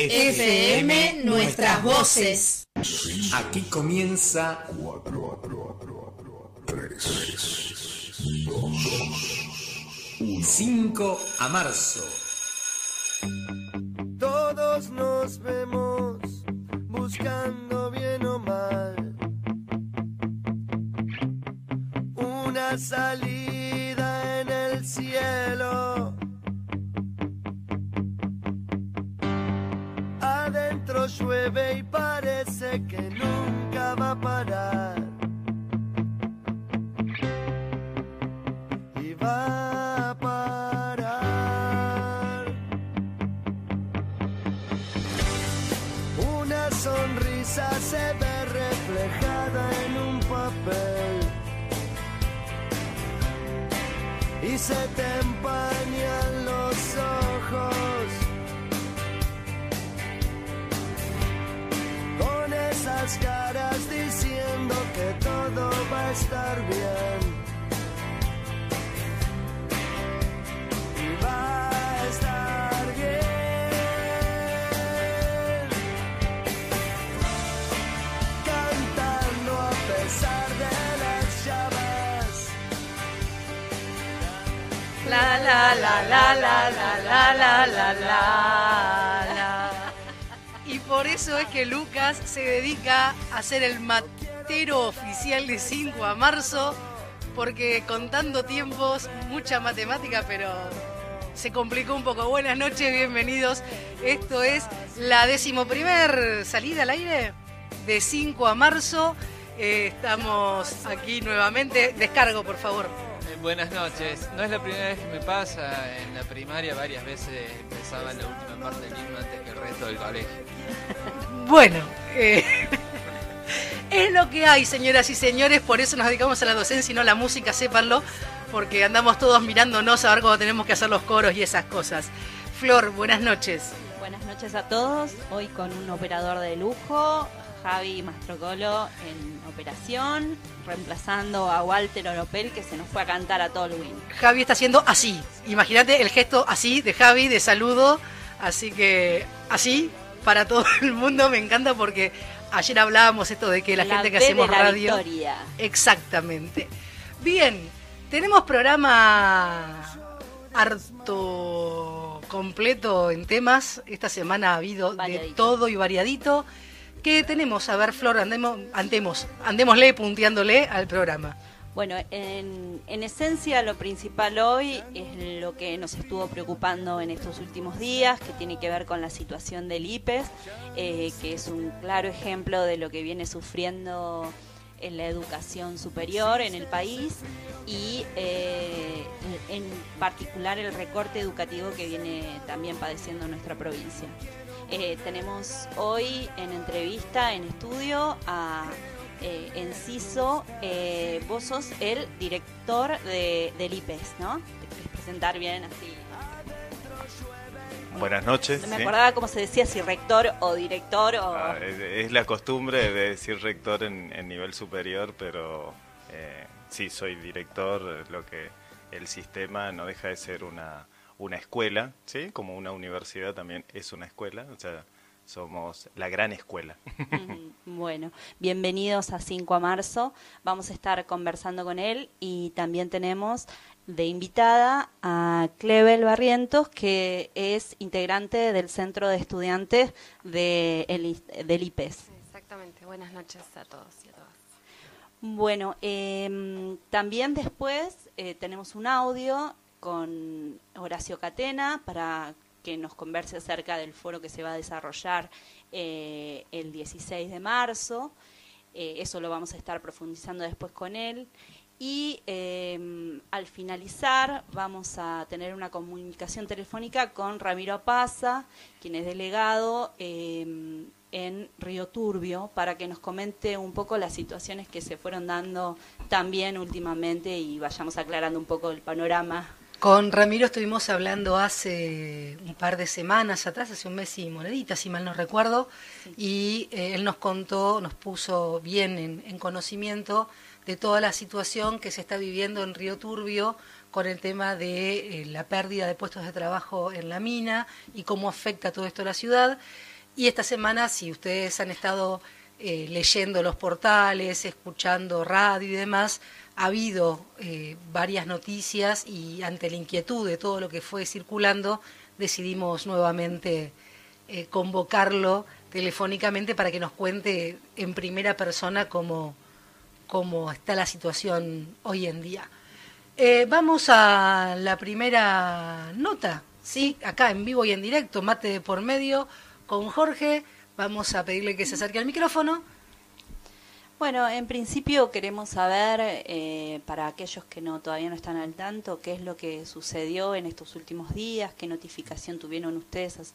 FM Nuestras Voces. Aquí comienza 5 a marzo. Todos nos vemos buscando bien o mal una salida en el cielo. Llueve y parece que nunca va a parar. Y va a parar. Una sonrisa se ve reflejada en un papel. Y se te empañan caras diciendo que todo va a estar bien. Y va a estar bien. Cantando a pesar de las llamas. La la la la la la la la la la la. Por eso es que Lucas se dedica a ser el matero oficial de 5 a marzo, porque contando tiempos, mucha matemática, pero se complicó un poco. Buenas noches, bienvenidos. Esto es la decimoprimer salida al aire de 5 a marzo. Eh, estamos aquí nuevamente. Descargo, por favor. Eh, Buenas noches. No es la primera vez que me pasa. En la primaria varias veces empezaba en la última parte del himno antes que el resto del colegio. Bueno, eh, es lo que hay, señoras y señores, por eso nos dedicamos a la docencia y no a la música, sépanlo, porque andamos todos mirándonos a ver cómo tenemos que hacer los coros y esas cosas. Flor, buenas noches. Buenas noches a todos. Hoy con un operador de lujo, Javi Mastrocolo en operación, reemplazando a Walter Oropel que se nos fue a cantar a Tolwyn. Javi está haciendo así. Imagínate el gesto así de Javi, de saludo. Así que así, para todo el mundo, me encanta porque ayer hablábamos esto de que la, gente que hacemos de la radio... Victoria. Exactamente. Bien, tenemos programa harto completo en temas. Esta semana ha habido de todo y variadito. ¿Qué tenemos? A ver, Flor, andemos, andemos, andémosle punteándole al programa. Bueno, en, en esencia lo principal hoy es lo que nos estuvo preocupando en estos últimos días, que tiene que ver con la situación del IPES, eh, que es un claro ejemplo de lo que viene sufriendo en la educación superior en el país y eh, en particular el recorte educativo que viene también padeciendo nuestra provincia. Eh, tenemos hoy en entrevista, en estudio, a eh, Enciso. Eh, vos sos el director de, del IPES, ¿no? Te querés presentar bien así. Buenas noches. No me sí. acordaba cómo se decía, si rector o director o... Ah, es, es la costumbre de decir rector en, en nivel superior, pero eh, sí, soy director, lo que el sistema no deja de ser una, una escuela, ¿sí? Como una universidad también es una escuela, o sea, somos la gran escuela. Bueno, bienvenidos a 5 a marzo. Vamos a estar conversando con él y también tenemos de invitada a Clevel Barrientos, que es integrante del Centro de Estudiantes de el del IPES. Exactamente, buenas noches a todos y a todas. Bueno, em, también después eh, tenemos un audio con Horacio Catena para que nos converse acerca del foro que se va a desarrollar eh, el 16 de marzo. Eh, eso lo vamos a estar profundizando después con él. Y em, al finalizar vamos a tener una comunicación telefónica con Ramiro Paza, quien es delegado en Río Turbio, para que nos comente un poco las situaciones que se fueron dando también últimamente y vayamos aclarando un poco el panorama. Con Ramiro estuvimos hablando hace un par de semanas atrás, hace un mes y monedita, si mal no recuerdo, y eh, él nos contó, nos puso bien en, en conocimiento de toda la situación que se está viviendo en Río Turbio con el tema de eh, la pérdida de puestos de trabajo en la mina y cómo afecta todo esto a la ciudad. Y esta semana, si ustedes han estado eh, leyendo los portales, escuchando radio y demás, ha habido eh, varias noticias y ante la inquietud de todo lo que fue circulando, decidimos nuevamente convocarlo telefónicamente para que nos cuente en primera persona cómo, cómo está la situación hoy en día. Eh, vamos a la primera nota, ¿sí? Acá en vivo y en directo, mate de por medio con Jorge. Vamos a pedirle que se acerque al micrófono. Bueno, en principio queremos saber, eh, para aquellos que no todavía no están al tanto, qué es lo que sucedió en estos últimos días, qué notificación tuvieron ustedes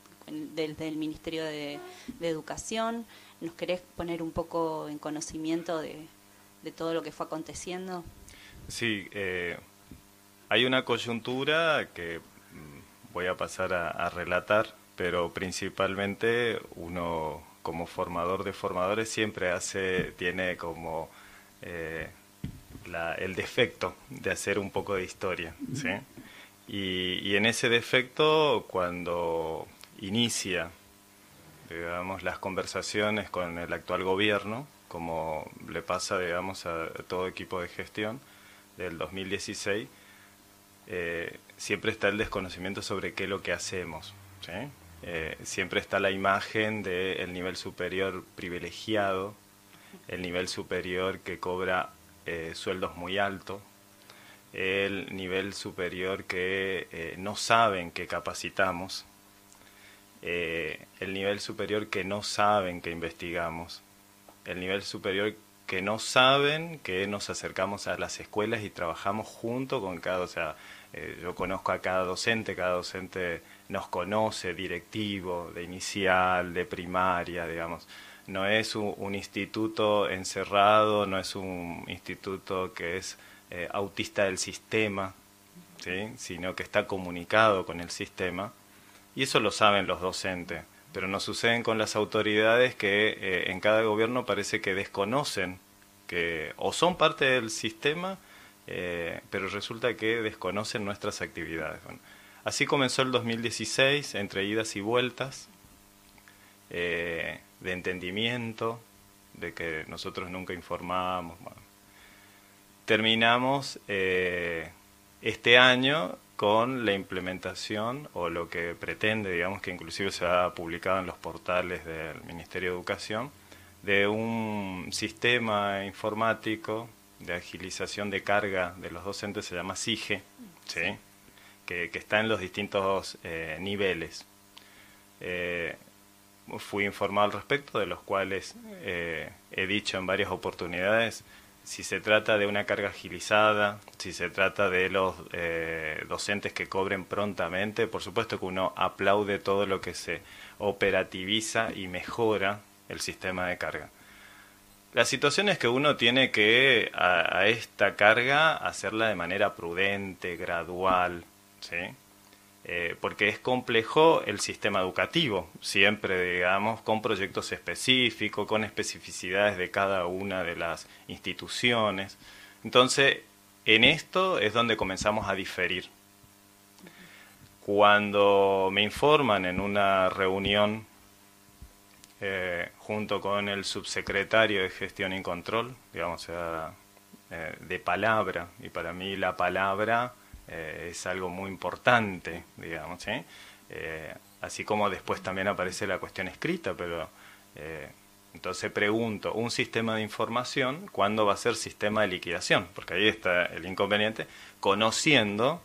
desde el Ministerio de, Educación. ¿Nos querés poner un poco en conocimiento de, todo lo que fue aconteciendo? Sí, eh, hay una coyuntura que mm, voy a pasar a, relatar, pero principalmente uno como formador de formadores siempre hace, tiene como eh, el defecto de hacer un poco de historia, ¿sí? Y, en ese defecto, cuando inicia, digamos, las conversaciones con el actual gobierno, como le pasa, digamos, a todo equipo de gestión del 2016, eh, siempre está el desconocimiento sobre qué es lo que hacemos. Eh, siempre está la imagen del nivel superior privilegiado, el nivel superior que cobra eh, sueldos muy altos, el nivel superior que no saben que capacitamos, el nivel superior que no saben que investigamos, el nivel superior que no saben que nos acercamos a las escuelas y trabajamos junto con cada, o sea, eh, yo conozco a cada docente, cada docente nos conoce, directivo, de inicial, de primaria, digamos. No es un, instituto encerrado, no es un instituto que es eh, autista del sistema, ¿sí? sino que está comunicado con el sistema. Y eso lo saben los docentes pero nos suceden con las autoridades que eh, en cada gobierno parece que desconocen que o son parte del sistema, eh, pero resulta que desconocen nuestras actividades. Así comenzó el 2016, entre idas y vueltas, eh, de entendimiento, de que nosotros nunca informábamos. Terminamos este año con la implementación o lo que pretende, digamos que inclusive se ha publicado en los portales del Ministerio de Educación, de un sistema informático de agilización de carga de los docentes, se llama SIGE, ¿sí? Que, está en los distintos eh, niveles. Eh, fui informado al respecto, de los cuales eh, he dicho en varias oportunidades si se trata de una carga agilizada, si se trata de los docentes que cobren prontamente, por supuesto que uno aplaude todo lo que se operativiza y mejora el sistema de carga. La situación es que uno tiene que a esta carga hacerla de manera prudente, gradual, ¿sí? Eh, porque es complejo el sistema educativo, siempre, digamos, con proyectos específicos, con especificidades de cada una de las instituciones. Entonces, en esto es donde comenzamos a diferir. Cuando me informan en una reunión eh, junto con el subsecretario de Gestión y Control, digamos, eh, de palabra, y para mí la palabra eh, es algo muy importante, digamos, eh, así como después también aparece la cuestión escrita, pero eh, entonces pregunto, un sistema de información, ¿cuándo va a ser sistema de liquidación? Porque ahí está el inconveniente, conociendo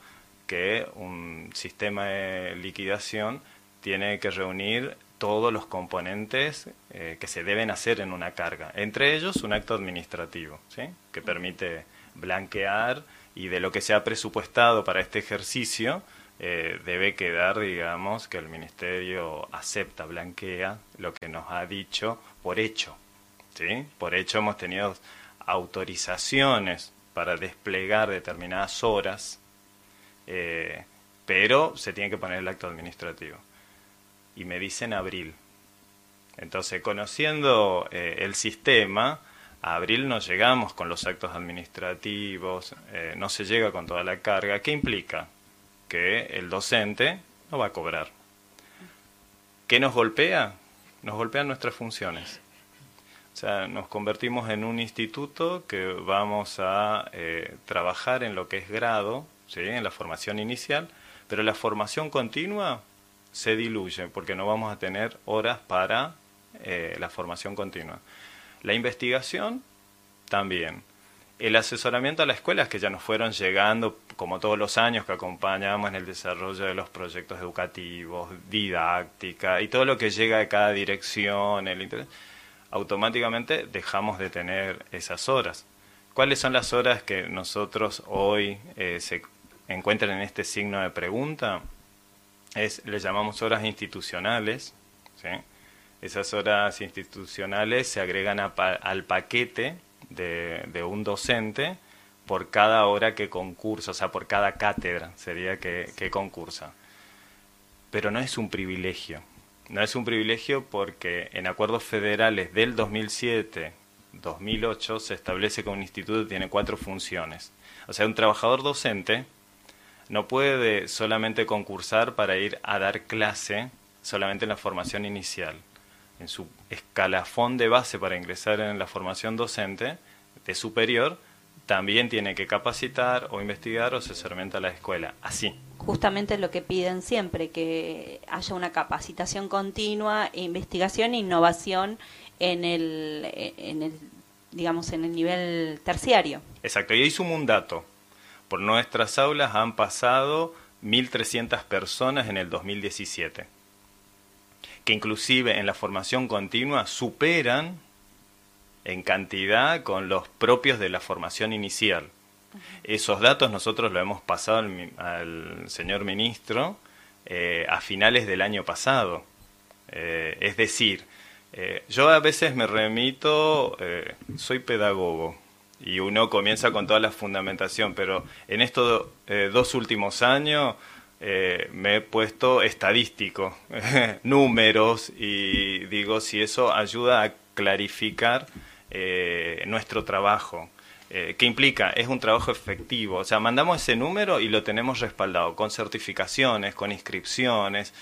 que un sistema de liquidación tiene que reunir todos los componentes que se deben hacer en una carga, entre ellos un acto administrativo, ¿sí? que permite blanquear y de lo que se ha presupuestado para este ejercicio, eh, debe quedar, digamos, que el Ministerio acepta, blanquea lo que nos ha dicho por hecho. ¿sí? Por hecho hemos tenido autorizaciones para desplegar determinadas horas, eh, pero se tiene que poner el acto administrativo. Y me dicen abril. Entonces, conociendo eh, el sistema, A abril no llegamos con los actos administrativos, eh, no se llega con toda la carga. ¿Qué implica? Que el docente no va a cobrar. ¿Qué nos golpea? Nos golpean nuestras funciones. O sea, nos convertimos en un instituto que vamos a eh, trabajar en lo que es grado, ¿sí? en la formación inicial, pero la formación continua se diluye porque no vamos a tener horas para eh, la formación continua. La investigación también. El asesoramiento a las escuelas que ya nos fueron llegando, como todos los años que acompañamos en el desarrollo de los proyectos educativos, didáctica y todo lo que llega de cada dirección, el automáticamente dejamos de tener esas horas. ¿Cuáles son las horas que nosotros hoy eh, se encuentran en este signo de pregunta? Es, le llamamos horas institucionales. ¿sí? Esas horas institucionales se agregan al paquete de, un docente por cada hora que concursa, o sea, por cada cátedra sería que, que concursa. Pero no es un privilegio. No es un privilegio porque en acuerdos federales del 2007, 2008 se establece que un instituto tiene cuatro funciones. O sea, un trabajador docente no puede solamente concursar para ir a dar clase solamente en la formación inicial. En su escalafón de base para ingresar en la formación docente de superior, también tiene que capacitar o investigar o asesoramiento a la escuela. Así. Justamente lo que piden siempre, que haya una capacitación continua, investigación e innovación en el, en el, digamos, en el nivel terciario. Exacto. Y ahí sumo un dato. Por nuestras aulas han pasado 1.300 personas en el 2017, que inclusive en la formación continua superan en cantidad con los propios de la formación inicial. Esos datos nosotros lo hemos pasado al, señor ministro eh, a finales del año pasado. Eh, es decir, eh, yo a veces me remito, soy pedagogo, y uno comienza con toda la fundamentación, pero en estos dos últimos años eh, me he puesto estadístico, números, y digo si eso ayuda a clarificar eh, nuestro trabajo. ¿Qué implica? Es un trabajo efectivo. O sea, mandamos ese número y lo tenemos respaldado con certificaciones, con inscripciones.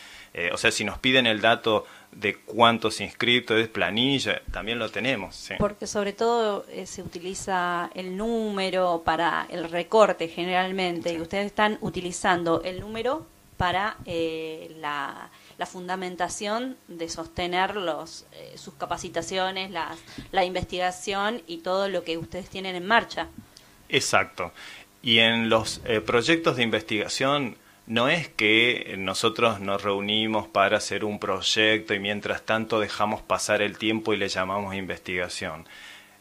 o sea, si nos piden el dato de cuántos inscritos, planilla, también lo tenemos. Porque sobre todo eh, se utiliza el número para el recorte generalmente y ustedes están utilizando el número para eh, la, fundamentación de sostener los, eh, sus capacitaciones, las, la investigación y todo lo que ustedes tienen en marcha. Exacto. Y en los proyectos de investigación no es que nosotros nos reunimos para hacer un proyecto y mientras tanto dejamos pasar el tiempo y le llamamos investigación.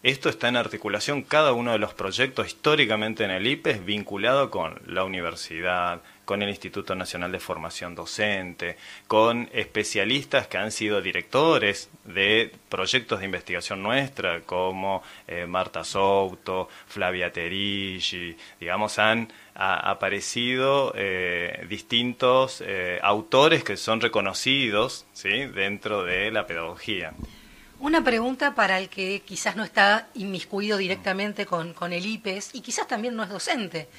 Esto está en articulación, cada uno de los proyectos históricamente en el IPE es vinculado con la universidad, con el Instituto Nacional de Formación Docente, con especialistas que han sido directores de proyectos de investigación nuestra, como eh, Marta Souto, Flavia Terigi, digamos, han aparecido eh, distintos eh, autores que son reconocidos dentro de la pedagogía. Una pregunta para el que quizás no está inmiscuido directamente con, el IPES y quizás también no es docente.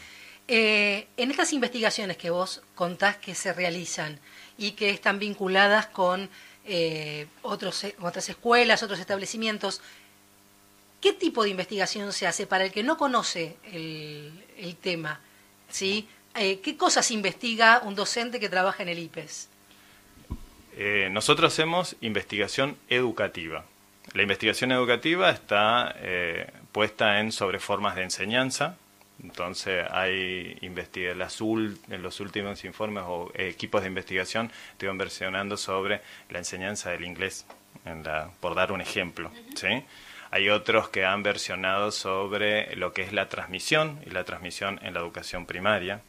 Eh, en estas investigaciones que vos contás que se realizan y que están vinculadas con eh, otros, otras escuelas, otros establecimientos, ¿qué tipo de investigación se hace para el que no conoce el, tema? ¿sí? Eh, ¿Qué cosas investiga un docente que trabaja en el IPES? Eh, nosotros hacemos investigación educativa. La investigación educativa está eh, puesta en sobre formas de enseñanza. Entonces hay las en los últimos informes o equipos de investigación estuvieron versionando sobre la enseñanza del inglés, por dar un ejemplo. ¿sí? Hay otros que han versionado sobre lo que es la transmisión y la transmisión en la educación primaria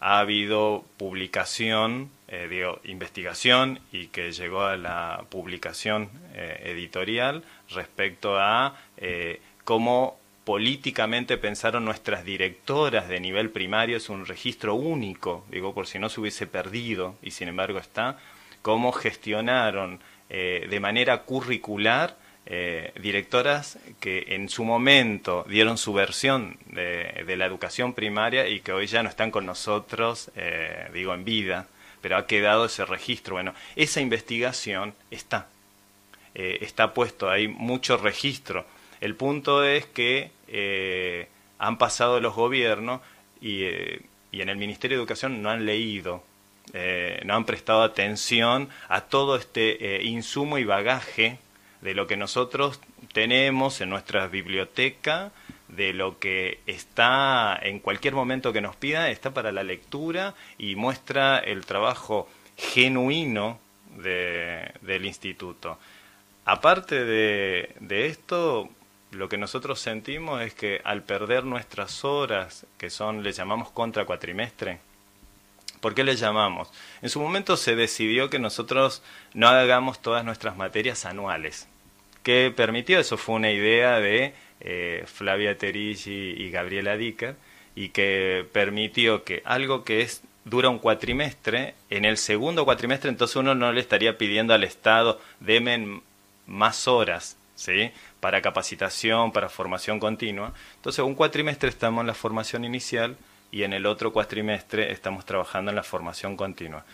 ha habido publicación, eh, digo, investigación y que llegó a la publicación eh, editorial respecto a eh, cómo políticamente pensaron nuestras directoras de nivel primario, es un registro único, digo, por si no se hubiese perdido, y sin embargo está, cómo gestionaron de manera curricular eh, directoras que en su momento dieron su versión de, de, la educación primaria y que hoy ya no están con nosotros, eh, digo, en vida, pero ha quedado ese registro. Bueno, esa investigación está, eh, está puesto, hay mucho registro. El punto es que eh, han pasado los gobiernos y, eh, y, en el Ministerio de Educación no han leído, eh, no han prestado atención a todo este insumo y bagaje de lo que nosotros tenemos en nuestra biblioteca, de lo que está en cualquier momento que nos pida, está para la lectura y muestra el trabajo genuino de, del instituto. Aparte de, de esto, lo que nosotros sentimos es que al perder nuestras horas, que son, le llamamos contra cuatrimestre, ¿por qué le llamamos? En su momento se decidió que nosotros no hagamos todas nuestras materias anuales. ¿Qué permitió? Eso fue una idea de eh, Flavia Terigi y Gabriela Dicker, y que permitió que algo que es dura un cuatrimestre, en el segundo cuatrimestre entonces uno no le estaría pidiendo al Estado, demen más horas, ¿sí? Para capacitación, para formación continua. Entonces, un cuatrimestre estamos en la formación inicial y en el otro cuatrimestre estamos trabajando en la formación continua.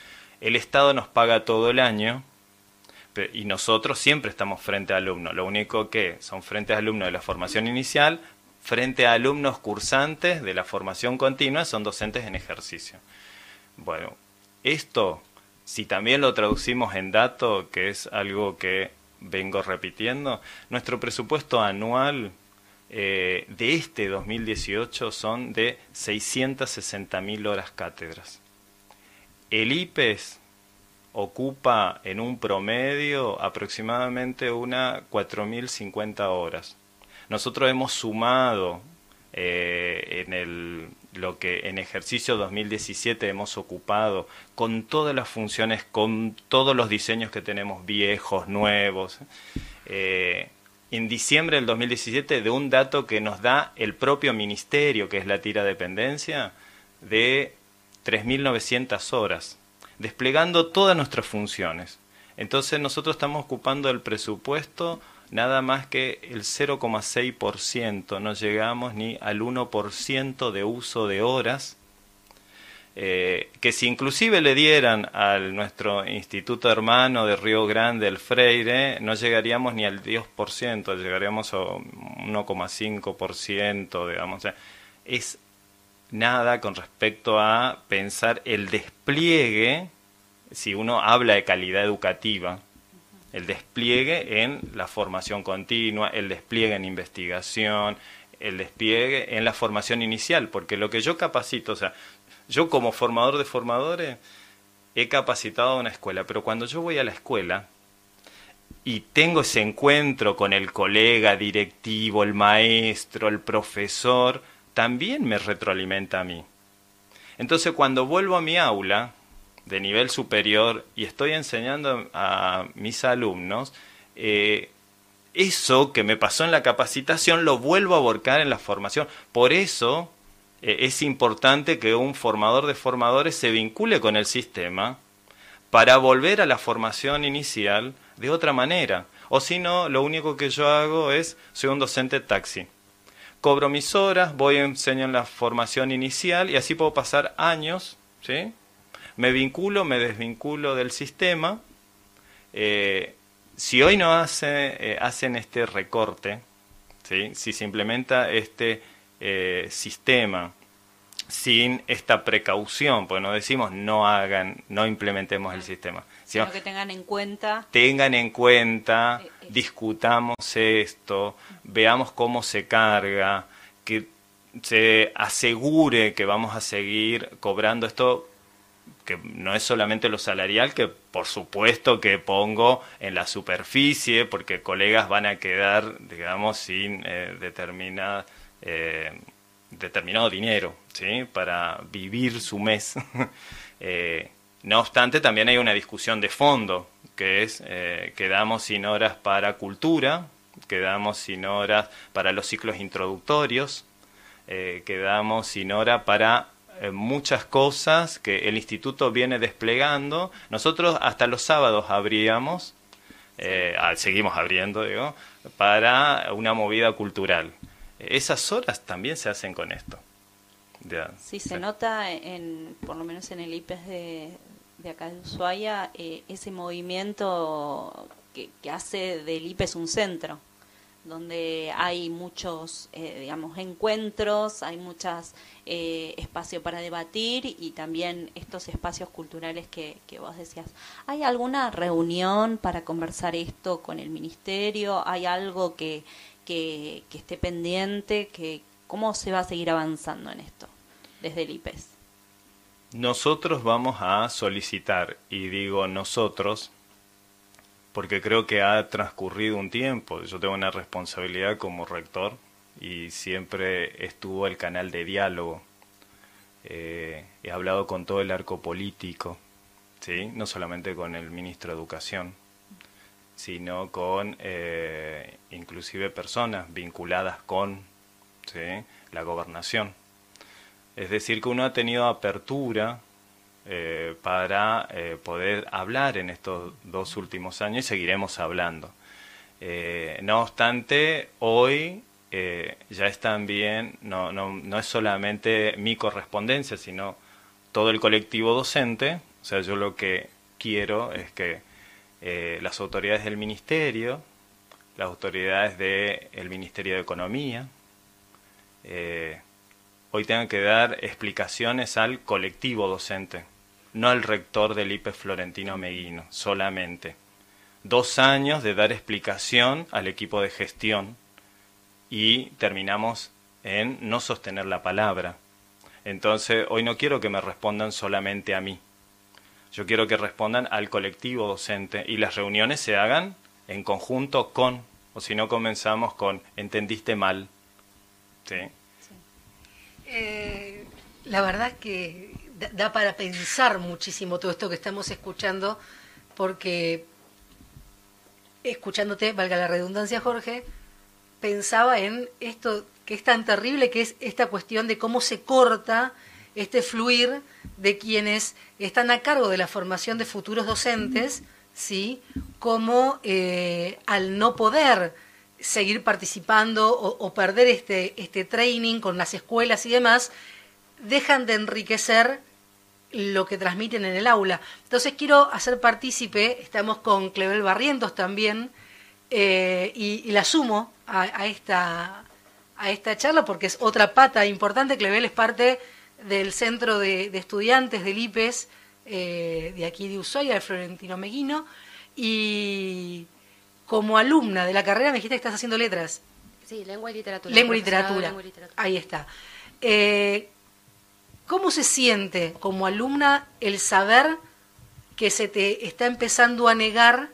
El Estado nos paga todo el año, y nosotros siempre estamos frente a alumnos. Lo único que son frente a alumnos de la formación inicial, frente a alumnos cursantes de la formación continua, son docentes en ejercicio. Bueno, esto, si también lo traducimos en datos, que es algo que vengo repitiendo, nuestro presupuesto anual eh, de este 2018 son de 660.000 horas cátedras. El IPES ocupa en un promedio aproximadamente una 4.050 horas. Nosotros hemos sumado eh, en el, lo que en ejercicio 2017 hemos ocupado con todas las funciones, con todos los diseños que tenemos viejos, nuevos. Eh, en diciembre del 2017 de un dato que nos da el propio ministerio, que es la tira dependencia, de 3.900 horas desplegando todas nuestras funciones. Entonces nosotros estamos ocupando el presupuesto nada más que el 0,6%, no llegamos ni al 1% de uso de horas, eh, que si inclusive le dieran a nuestro instituto hermano de Río Grande, el Freire, no llegaríamos ni al 10%, llegaríamos a 1,5%, digamos. es nada con respecto a pensar el despliegue, si uno habla de calidad educativa, el despliegue en la formación continua, el despliegue en investigación, el despliegue en la formación inicial, porque lo que yo capacito, o sea, yo como formador de formadores he capacitado a una escuela, pero cuando yo voy a la escuela y tengo ese encuentro con el colega directivo, el maestro, el profesor, también me retroalimenta a mí. Entonces cuando vuelvo a mi aula de nivel superior y estoy enseñando a mis alumnos, eh, eso que me pasó en la capacitación lo vuelvo a volcar en la formación. Por eso eh, es importante que un formador de formadores se vincule con el sistema para volver a la formación inicial de otra manera. O si no, lo único que yo hago es, soy un docente taxi cobro mis horas, voy a enseñar la formación inicial y así puedo pasar años, ¿sí? Me vinculo, me desvinculo del sistema. Eh, si hoy no hace, eh, hacen este recorte, ¿sí? si se implementa este eh, sistema sin esta precaución, pues no decimos no hagan, no implementemos el sistema. Sino que tengan en cuenta. Tengan en cuenta, discutamos esto, veamos cómo se carga, que se asegure que vamos a seguir cobrando esto que no es solamente lo salarial, que por supuesto que pongo en la superficie, porque colegas van a quedar, digamos, sin eh, eh, determinado dinero ¿sí? para vivir su mes. eh, no obstante, también hay una discusión de fondo, que es quedamos sin horas para cultura, quedamos sin horas para los ciclos introductorios, quedamos sin hora para muchas cosas que el instituto viene desplegando. Nosotros hasta los sábados abríamos eh, ah, seguimos abriendo, digo, para una movida cultural. Esas horas también se hacen con esto. Ya, Sí, se nota, en, por lo menos en el IPES de, de acá de Ushuaia, eh, ese movimiento que, que hace del IPES un centro, donde hay muchos, eh, digamos, encuentros, hay muchos espacios para debatir y también estos espacios culturales que, que vos decías. ¿Hay alguna reunión para conversar esto con el ministerio? ¿Hay algo que, que, que esté pendiente? que ¿Cómo se va a seguir avanzando en esto desde el IPES? Nosotros vamos a solicitar, y digo nosotros, porque creo que ha transcurrido un tiempo. Yo tengo una responsabilidad como rector y siempre estuvo el canal de diálogo. Eh, he hablado con todo el arco político, ¿sí? no solamente con el ministro de Educación, sino con eh, inclusive personas vinculadas con ¿sí? la gobernación. Es decir, que uno ha tenido apertura eh, para eh, poder hablar en estos dos últimos años y seguiremos hablando. Eh, no obstante, hoy eh, ya es también, no, no, no es solamente mi correspondencia, sino todo el colectivo docente. O sea, yo lo que quiero es que las autoridades del ministerio, las autoridades del Ministerio de Economía, hoy tengan que dar explicaciones al colectivo docente, no al rector del IPE Florentino Meguino, solamente. Dos años de dar explicación al equipo de gestión y terminamos en no sostener la palabra. Entonces, hoy no quiero que me respondan solamente a mí. Yo quiero que respondan al colectivo docente y las reuniones se hagan en conjunto con, o si no comenzamos con, entendiste mal. ¿Sí? Eh, la verdad que da, para pensar muchísimo todo esto que estamos escuchando, porque escuchándote, valga la redundancia, Jorge, pensaba en esto que es tan terrible, que es esta cuestión de cómo se corta este fluir de quienes están a cargo de la formación de futuros docentes, ¿sí? Como eh, al no poder seguir participando o, o perder este, este training con las escuelas y demás, dejan de enriquecer lo que transmiten en el aula. Entonces quiero hacer partícipe, estamos con Clevel Barrientos también, eh, y, y, la sumo a, a, esta, a esta charla porque es otra pata importante. Clevel es parte del centro de, de estudiantes del IPES eh, de aquí de Ushuaia, de Florentino Meguino, y como alumna de la carrera me dijiste que estás haciendo letras. Sí, lengua y literatura. Lengua y literatura. Lengua y literatura. Ahí está. Eh, ¿Cómo se siente como alumna el saber que se te está empezando a negar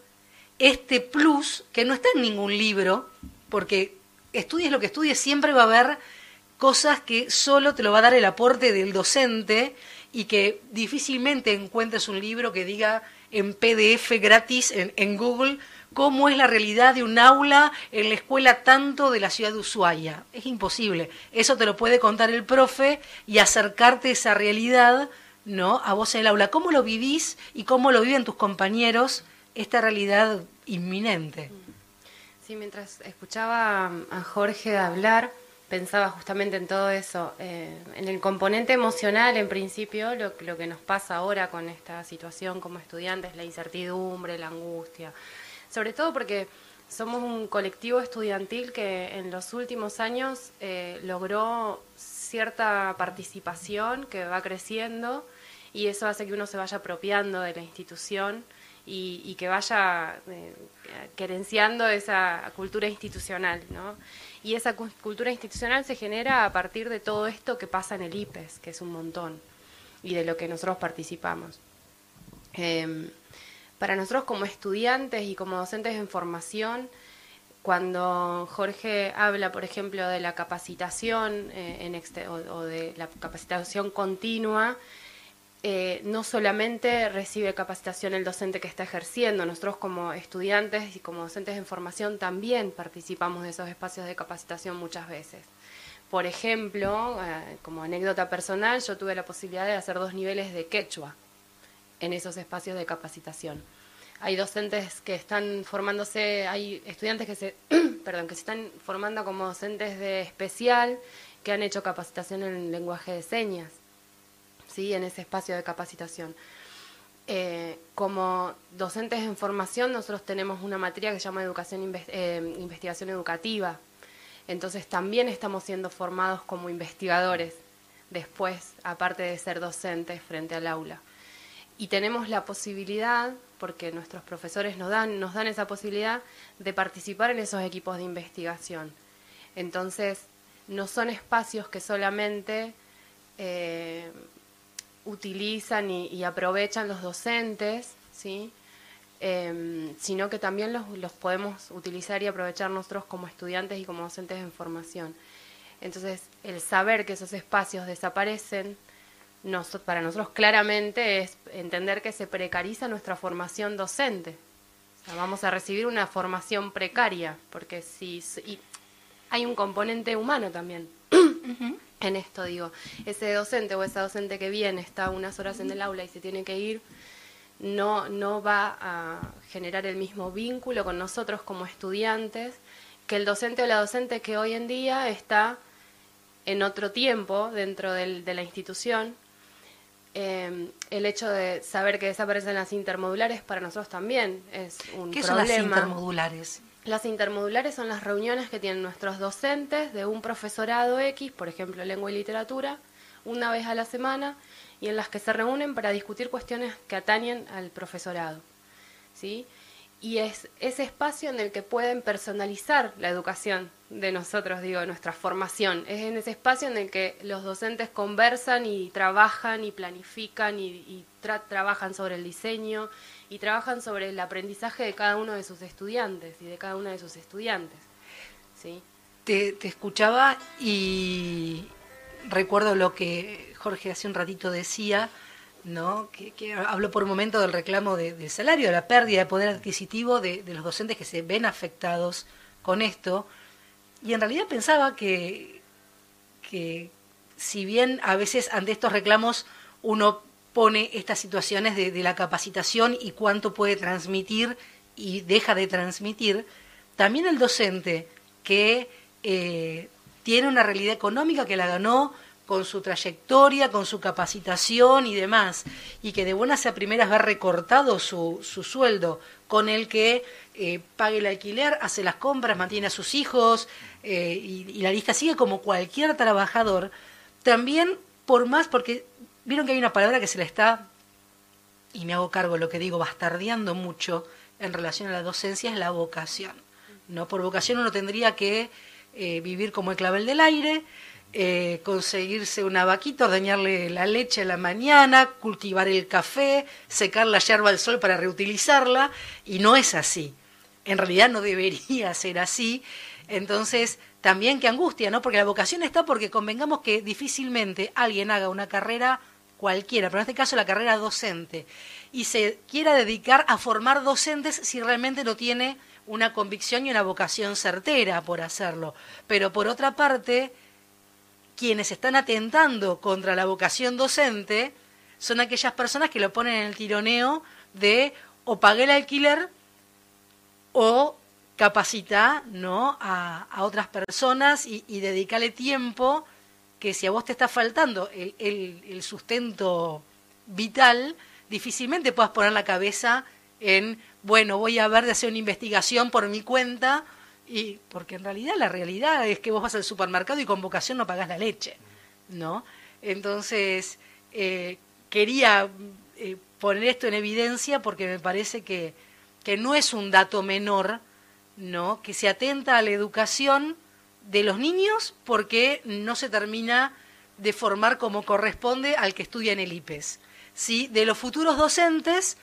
este plus que no está en ningún libro? Porque estudies lo que estudies, siempre va a haber cosas que solo te lo va a dar el aporte del docente y que difícilmente encuentres un libro que diga en PDF gratis en, en Google cómo es la realidad de un aula en la escuela tanto de la ciudad de Ushuaia. Es imposible. Eso te lo puede contar el profe y acercarte esa realidad, ¿no? A vos en el aula. ¿Cómo lo vivís y cómo lo viven tus compañeros esta realidad inminente? Sí, mientras escuchaba a Jorge hablar, pensaba justamente en todo eso, eh, en el componente emocional en principio, lo, lo que nos pasa ahora con esta situación como estudiantes, la incertidumbre, la angustia, sobre todo porque somos un colectivo estudiantil que en los últimos años eh, logró cierta participación que va creciendo y eso hace que uno se vaya apropiando de la institución y, que vaya eh, querenciando esa cultura institucional, ¿no? Y esa cultura institucional se genera a partir de todo esto que pasa en el IPES, que es un montón, y de lo que nosotros participamos. Eh, para nosotros como estudiantes y como docentes en formación, cuando Jorge habla, por ejemplo, de la capacitación eh, en o, de la capacitación continua, eh, no solamente recibe capacitación el docente que está ejerciendo, nosotros como estudiantes y como docentes en formación también participamos de esos espacios de capacitación muchas veces. Por ejemplo, eh, como anécdota personal, yo tuve la posibilidad de hacer dos niveles de quechua en esos espacios de capacitación. hay docentes que están formándose, hay estudiantes que se, perdón, que se están formando como docentes de especial, que han hecho capacitación en lenguaje de señas, ¿sí? en ese espacio de capacitación. Eh, como docentes en formación, nosotros tenemos una materia que se llama educación eh, investigación educativa. Entonces también estamos siendo formados como investigadores después, aparte de ser docentes frente al aula. Y tenemos la posibilidad, porque nuestros profesores nos dan, nos dan esa posibilidad, de participar en esos equipos de investigación. Entonces, no son espacios que solamente eh, utilizan y, aprovechan los docentes, ¿sí? Em, sino que también los, los, podemos utilizar y aprovechar nosotros como estudiantes y como docentes en formación. Entonces, el saber que esos espacios desaparecen, para nosotros claramente es entender que se precariza nuestra formación docente. vamos a recibir una formación precaria, porque si y hay un componente humano también en esto, digo, ese docente o esa docente que viene, está unas horas en el aula y se tiene que ir, no, no va a generar el mismo vínculo con nosotros como estudiantes que el docente o la docente que hoy en día está en otro tiempo dentro del, de la institución. Eh, el hecho de saber que desaparecen las intermodulares para nosotros también es un ¿Qué problema. son las intermodulares? Las intermodulares son las reuniones que tienen nuestros docentes de un profesorado X, por ejemplo, lengua y literatura, una vez a la semana, y en las que se reúnen para discutir cuestiones que atañen al profesorado. ¿sí? Y es ese espacio en el que pueden personalizar la educación de nosotros, digo, nuestra formación. Es en ese espacio en el que los docentes conversan y trabajan y planifican y, trabajan sobre el diseño y trabajan sobre el aprendizaje de cada uno de sus estudiantes y de cada una de sus estudiantes. ¿sí? Te, escuchaba y recuerdo lo que Jorge hace un ratito decía, ¿no? que, habló por un momento del reclamo del salario, de la pérdida de poder adquisitivo de, los docentes que se ven afectados con esto. Y en realidad pensaba que, que si bien a veces ante estos reclamos uno pone estas situaciones de, la capacitación y cuánto puede transmitir y deja de transmitir, también el docente que eh, tiene una realidad económica que la ganó con su trayectoria, con su capacitación y demás, y que de buenas a primeras va recortado su, su sueldo, con el que eh, pague el alquiler, hace las compras, mantiene a sus hijos, eh, y, la lista sigue como cualquier trabajador, también por más, porque Vieron que hay una palabra que se le está, y me hago cargo de lo que digo, bastardeando mucho en relación a la docencia, es la vocación. ¿no? Por vocación uno tendría que eh, vivir como el clavel del aire, eh, conseguirse una vaquita, ordeñarle la leche en la mañana, cultivar el café, secar la yerba al sol para reutilizarla, y no es así. En realidad no debería ser así. Entonces, también qué angustia, ¿no? Porque la vocación está porque convengamos que difícilmente alguien haga una carrera cualquiera, pero en este caso la carrera docente, y se quiera dedicar a formar docentes si realmente no tiene una convicción y una vocación certera por hacerlo. Pero por otra parte, quienes están atentando contra la vocación docente son aquellas personas que lo ponen en el tironeo de o pagué el alquiler o capacita ¿no? a, otras personas y, y dedicarle tiempo que si a vos te está faltando el, sustento vital, difícilmente puedas poner la cabeza en, bueno, voy a ver de hacer una investigación por mi cuenta, y porque en realidad la realidad es que vos vas al supermercado y con vocación no pagás la leche, ¿no? Entonces, eh, quería eh, poner esto en evidencia porque me parece que, que no es un dato menor, ¿no? Que se atenta a la educación de los niños porque no se termina de formar como corresponde al que estudia en el IPES. ¿sí? De los futuros docentes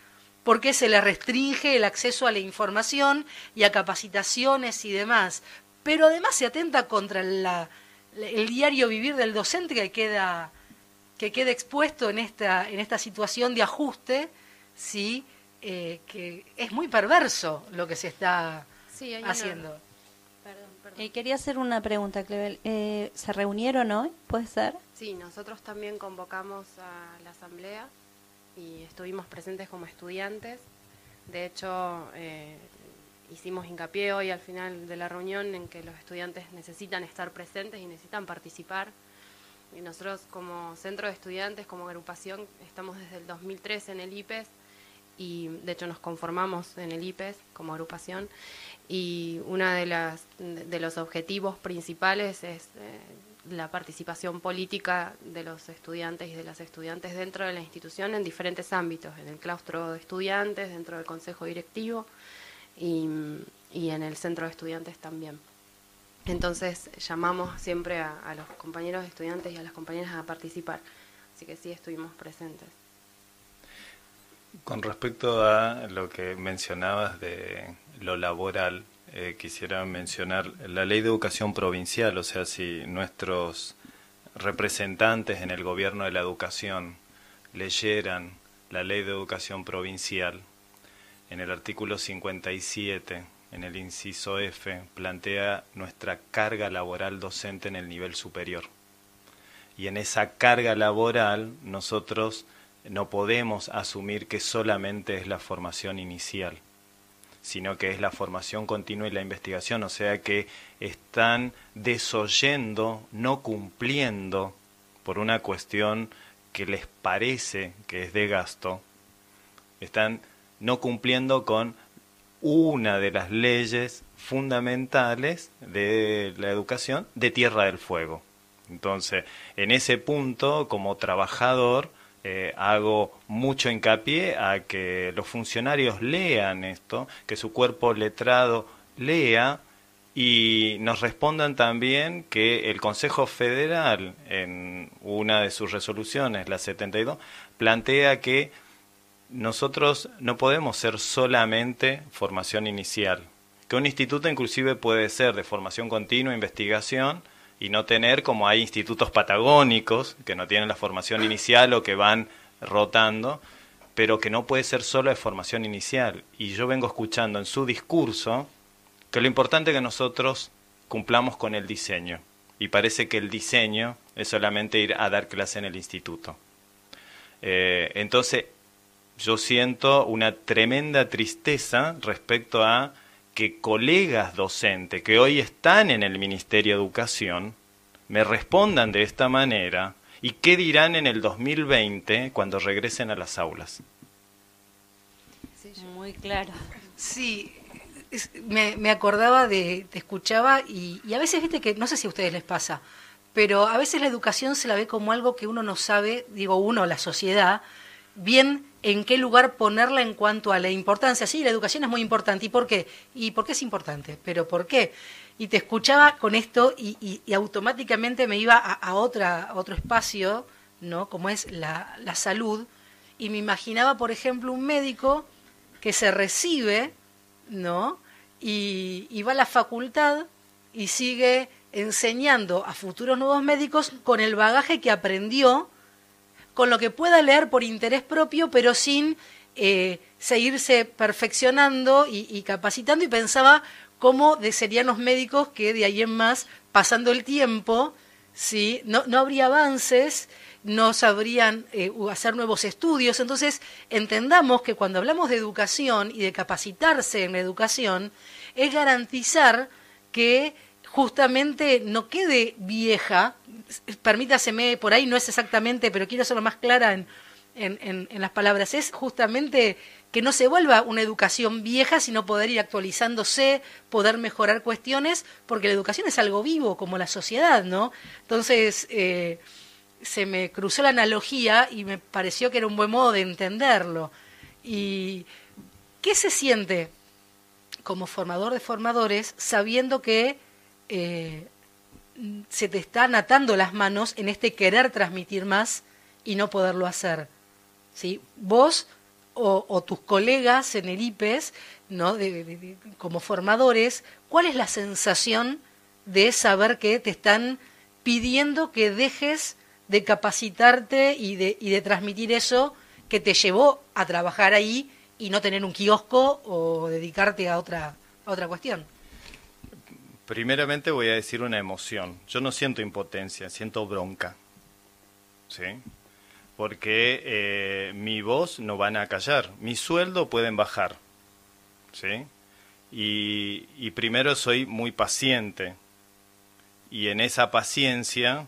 porque se les restringe el acceso a la información y a capacitaciones y demás. Pero además se atenta contra la, el diario vivir del docente que queda, que queda expuesto en esta, en esta situación de ajuste, ¿sí? Eh, que es muy perverso lo que se está haciendo. Eh, quería hacer una pregunta, Clevel. Eh, ¿Se reunieron hoy? ¿Puede ser? Sí, nosotros también convocamos a la asamblea y estuvimos presentes como estudiantes De hecho, eh, hicimos hincapié hoy al final de la reunión en que los estudiantes necesitan estar presentes y necesitan participar. Y nosotros como centro de estudiantes, como agrupación, estamos desde el 2003 en el IPES y de hecho nos conformamos en el IPES como agrupación y uno de, de los objetivos principales es eh, la participación política de los estudiantes y de las estudiantes dentro de la institución en diferentes ámbitos, en el claustro de estudiantes, dentro del consejo directivo y, en el centro de estudiantes también. Entonces llamamos siempre a, a los compañeros estudiantes y a las compañeras a participar, así que sí estuvimos presentes. Con respecto a lo que mencionabas de lo laboral, eh, quisiera mencionar la ley de educación provincial, o sea, si nuestros representantes en el gobierno de la educación leyeran la ley de educación provincial, en el artículo 57, en el inciso F, plantea nuestra carga laboral docente en el nivel superior. Y en esa carga laboral nosotros no podemos asumir que solamente es la formación inicial, sino que es la formación continua y la investigación, o sea que están desoyendo, no cumpliendo por una cuestión que les parece que es de gasto, están no cumpliendo con una de las leyes fundamentales de la educación de Tierra del Fuego. Entonces, en ese punto, como trabajador, eh, hago mucho hincapié a que los funcionarios lean esto, que su cuerpo letrado lea y nos respondan también que el Consejo Federal, en una de sus resoluciones, la 72, plantea que nosotros no podemos ser solamente formación inicial, que un instituto inclusive puede ser de formación continua, investigación, y no tener como hay institutos patagónicos que no tienen la formación inicial o que van rotando, pero que no puede ser solo de formación inicial. Y yo vengo escuchando en su discurso que lo importante es que nosotros cumplamos con el diseño. Y parece que el diseño es solamente ir a dar clase en el instituto. Eh, entonces, yo siento una tremenda tristeza respecto a que colegas docentes que hoy están en el Ministerio de Educación me respondan de esta manera y qué dirán en el 2020 cuando regresen a las aulas. Muy claro. Sí, me, acordaba de, te escuchaba y, y, a veces, viste que, no sé si a ustedes les pasa, pero a veces la educación se la ve como algo que uno no sabe, digo uno, la sociedad, bien en qué lugar ponerla en cuanto a la importancia. Sí, la educación es muy importante. ¿Y por qué? ¿Y por qué es importante? ¿Pero por qué? Y te escuchaba con esto y, automáticamente me iba a, otra, otro espacio, ¿no? Como es la, la salud. Y me imaginaba, por ejemplo, un médico que se recibe, ¿no? Y va a la facultad y sigue enseñando a futuros nuevos médicos con el bagaje que aprendió con lo que pueda leer por interés propio, pero sin eh, seguirse perfeccionando y, capacitando y pensaba cómo serían los médicos que de ahí en más, pasando el tiempo, ¿sí? no, no habría avances, no sabrían eh, hacer nuevos estudios. Entonces, entendamos que cuando hablamos de educación y de capacitarse en la educación, es garantizar que justamente no quede vieja, permítaseme, por ahí no es exactamente, pero quiero hacerlo más clara en, en, las palabras, es justamente que no se vuelva una educación vieja, sino poder ir actualizándose, poder mejorar cuestiones, porque la educación es algo vivo, como la sociedad, ¿no? Entonces, eh, se me cruzó la analogía y me pareció que era un buen modo de entenderlo. ¿Y qué se siente como formador de formadores sabiendo que eh, se te están atando las manos en este querer transmitir más y no poderlo hacer. ¿sí? Vos o, tus colegas en el IPES, ¿no? como formadores, ¿cuál es la sensación de saber que te están pidiendo que dejes de capacitarte y de, y de transmitir eso que te llevó a trabajar ahí y no tener un kiosco o dedicarte a otra, a otra cuestión? Primeramente voy a decir una emoción. Yo no siento impotencia, siento bronca. ¿Sí? Porque eh, mi voz no van a callar. Mi sueldo pueden bajar, ¿sí? Y, y primero soy muy paciente. Y en esa paciencia,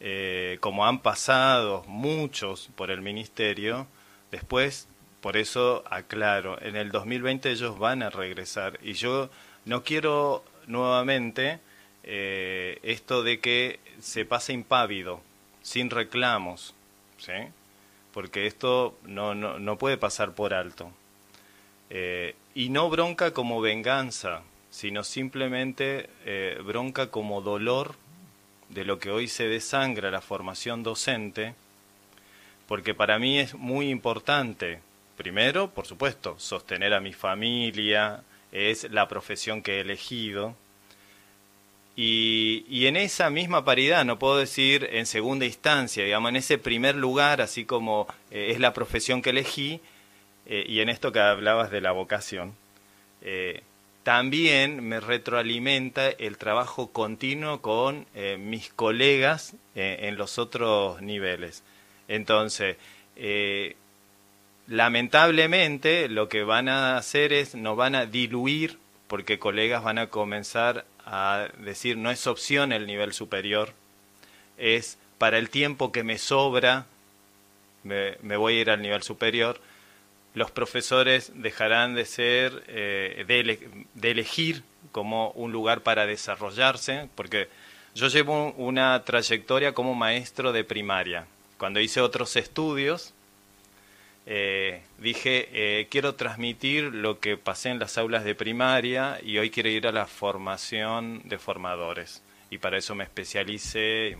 eh, como han pasado muchos por el ministerio, después, por eso aclaro, en el 2020 ellos van a regresar. Y yo no quiero nuevamente eh, esto de que se pase impávido, sin reclamos, ¿sí? porque esto no, no, no puede pasar por alto. Eh, y no bronca como venganza, sino simplemente eh, bronca como dolor de lo que hoy se desangra la formación docente, porque para mí es muy importante, primero, por supuesto, sostener a mi familia, es la profesión que he elegido, y, y, en esa misma paridad, no puedo decir en segunda instancia, digamos, en ese primer lugar, así como eh, es la profesión que elegí, eh, y en esto que hablabas de la vocación, eh, también me retroalimenta el trabajo continuo con mis colegas en los otros niveles. Entonces, lamentablemente lo que van a hacer es, nos van a diluir, porque colegas van a comenzar a decir, no es opción el nivel superior, es para el tiempo que me sobra, me, voy a ir al nivel superior, los profesores dejarán de ser, eh, de, elegir como un lugar para desarrollarse, porque yo llevo una trayectoria como maestro de primaria. Cuando hice otros estudios, eh, dije, eh, quiero transmitir lo que pasé en las aulas de primaria y hoy quiero ir a la formación de formadores. Y para eso me especialicé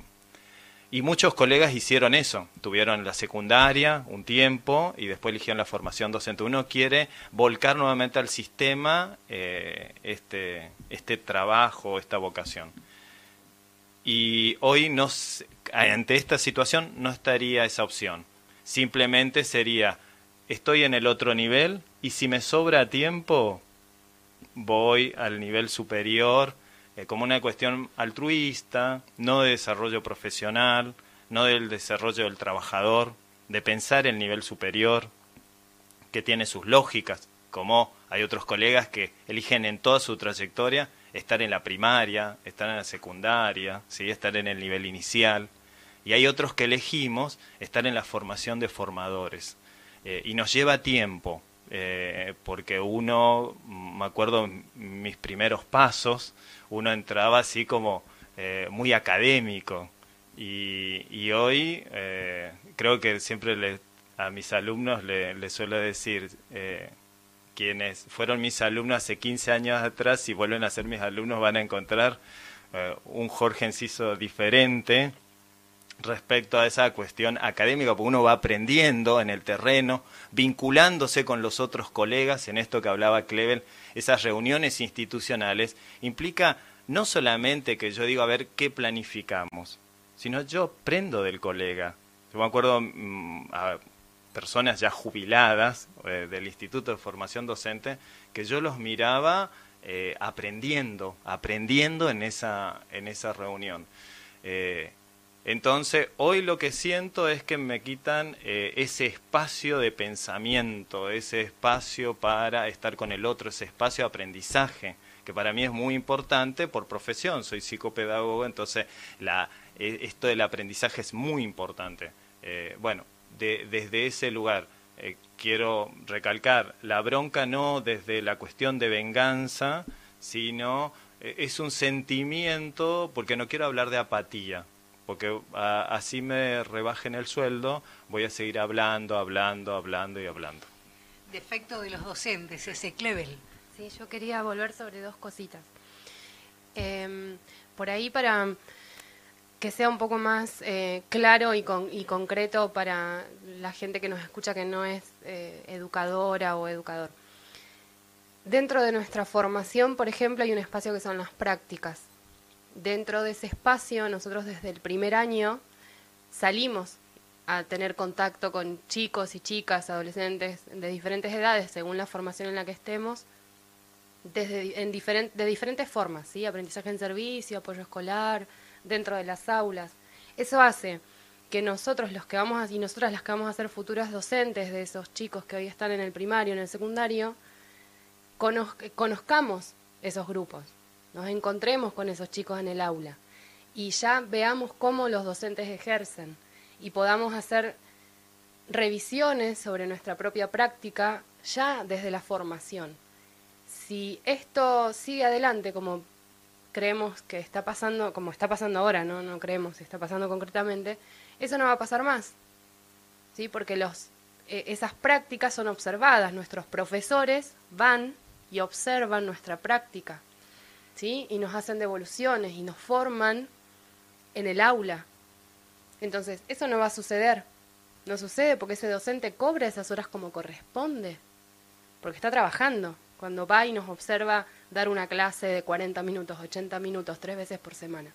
y muchos colegas hicieron eso, tuvieron la secundaria un tiempo y después eligieron la formación docente. Uno quiere volcar nuevamente al sistema eh, este, este trabajo, esta vocación. Y hoy no, ante esta situación no estaría esa opción. Simplemente sería, estoy en el otro nivel y si me sobra tiempo, voy al nivel superior eh, como una cuestión altruista, no de desarrollo profesional, no del desarrollo del trabajador, de pensar el nivel superior, que tiene sus lógicas, como hay otros colegas que eligen en toda su trayectoria estar en la primaria, estar en la secundaria, ¿sí? estar en el nivel inicial, y hay otros que elegimos estar en la formación de formadores. Eh, y nos lleva tiempo, eh, porque uno, me acuerdo mis primeros pasos, uno entraba así como eh, muy académico y, hoy creo que siempre a mis alumnos les le suelo decir, quienes fueron mis alumnos hace 15 años atrás y vuelven a ser mis alumnos van a encontrar un Jorge Enciso diferente, respecto a esa cuestión académica, porque uno va aprendiendo en el terreno, vinculándose con los otros colegas, en esto que hablaba Clevel, esas reuniones institucionales, implica no solamente que yo digo, a ver, ¿qué planificamos? Sino yo prendo del colega. Yo me acuerdo mm, a personas ya jubiladas eh, del Instituto de Formación Docente, que yo los miraba eh, aprendiendo, aprendiendo en esa, en esa reunión. Eh, entonces, hoy lo que siento es que me quitan eh, ese espacio de pensamiento, ese espacio para estar con el otro, ese espacio de aprendizaje, que para mí es muy importante por profesión, soy psicopedagogo, entonces la, eh, esto del aprendizaje es muy importante. Eh, bueno, desde ese lugar quiero recalcar, la bronca no desde la cuestión de venganza, sino es un sentimiento, porque no quiero hablar de apatía, porque así me rebajen el sueldo, voy a seguir hablando, hablando, hablando y hablando. Defecto de los docentes, ese Clevel. Sí, yo quería volver sobre dos cositas. Em, por ahí para que sea un poco más eh, claro y, y, concreto para la gente que nos escucha que no es eh, educadora o educador. Dentro de nuestra formación, por ejemplo, hay un espacio que son las prácticas dentro de ese espacio, nosotros desde el primer año salimos a tener contacto con chicos y chicas, adolescentes de diferentes edades, según la formación en la que estemos, desde, en de diferentes formas, ¿sí? aprendizaje en servicio, apoyo escolar, dentro de las aulas. Eso hace que nosotros los que vamos a, y nosotras las que vamos a ser futuras docentes de esos chicos que hoy están en el primario, en el secundario, conozcamos esos grupos, nos encontremos con esos chicos en el aula y ya veamos cómo los docentes ejercen y podamos hacer revisiones sobre nuestra propia práctica ya desde la formación. Si esto sigue adelante como creemos que está pasando, como está pasando ahora, no, no creemos, está pasando concretamente, eso no va a pasar más. ¿Sí? Porque los, eh, esas prácticas son observadas, nuestros profesores van y observan nuestra práctica, ¿sí? Y nos hacen devoluciones y nos forman en el aula. Entonces, eso no va a suceder. No sucede porque ese docente cobra esas horas como corresponde, porque está trabajando. Cuando va y nos observa dar una clase de 40 minutos, 80 minutos, tres veces por semana.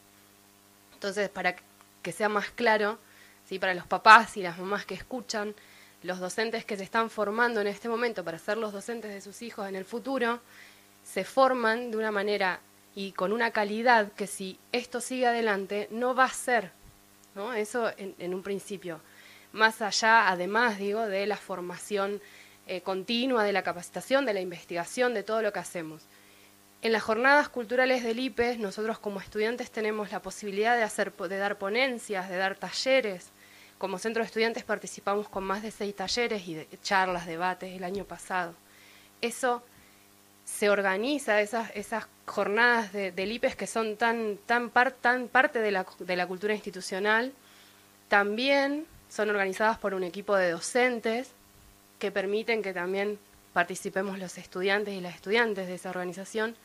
Entonces, para que sea más claro, ¿sí? para los papás y las mamás que escuchan, los docentes que se están formando en este momento para ser los docentes de sus hijos en el futuro, se forman de una manera y con una calidad que si esto sigue adelante no va a ser. Eso en, un principio. Más allá, además, digo, de la formación eh, continua, de la capacitación, de la investigación, de todo lo que hacemos. En las jornadas culturales del IPES, nosotros como estudiantes tenemos la posibilidad de, hacer, de dar ponencias, de dar talleres, como centro de estudiantes participamos con más de seis talleres y charlas, debates el año pasado. Eso se organiza, esas, esas jornadas de, del IPES que son tan, tan, tan parte de la, de la cultura institucional, también son organizadas por un equipo de docentes que permiten que también participemos los estudiantes y las estudiantes de esa organización.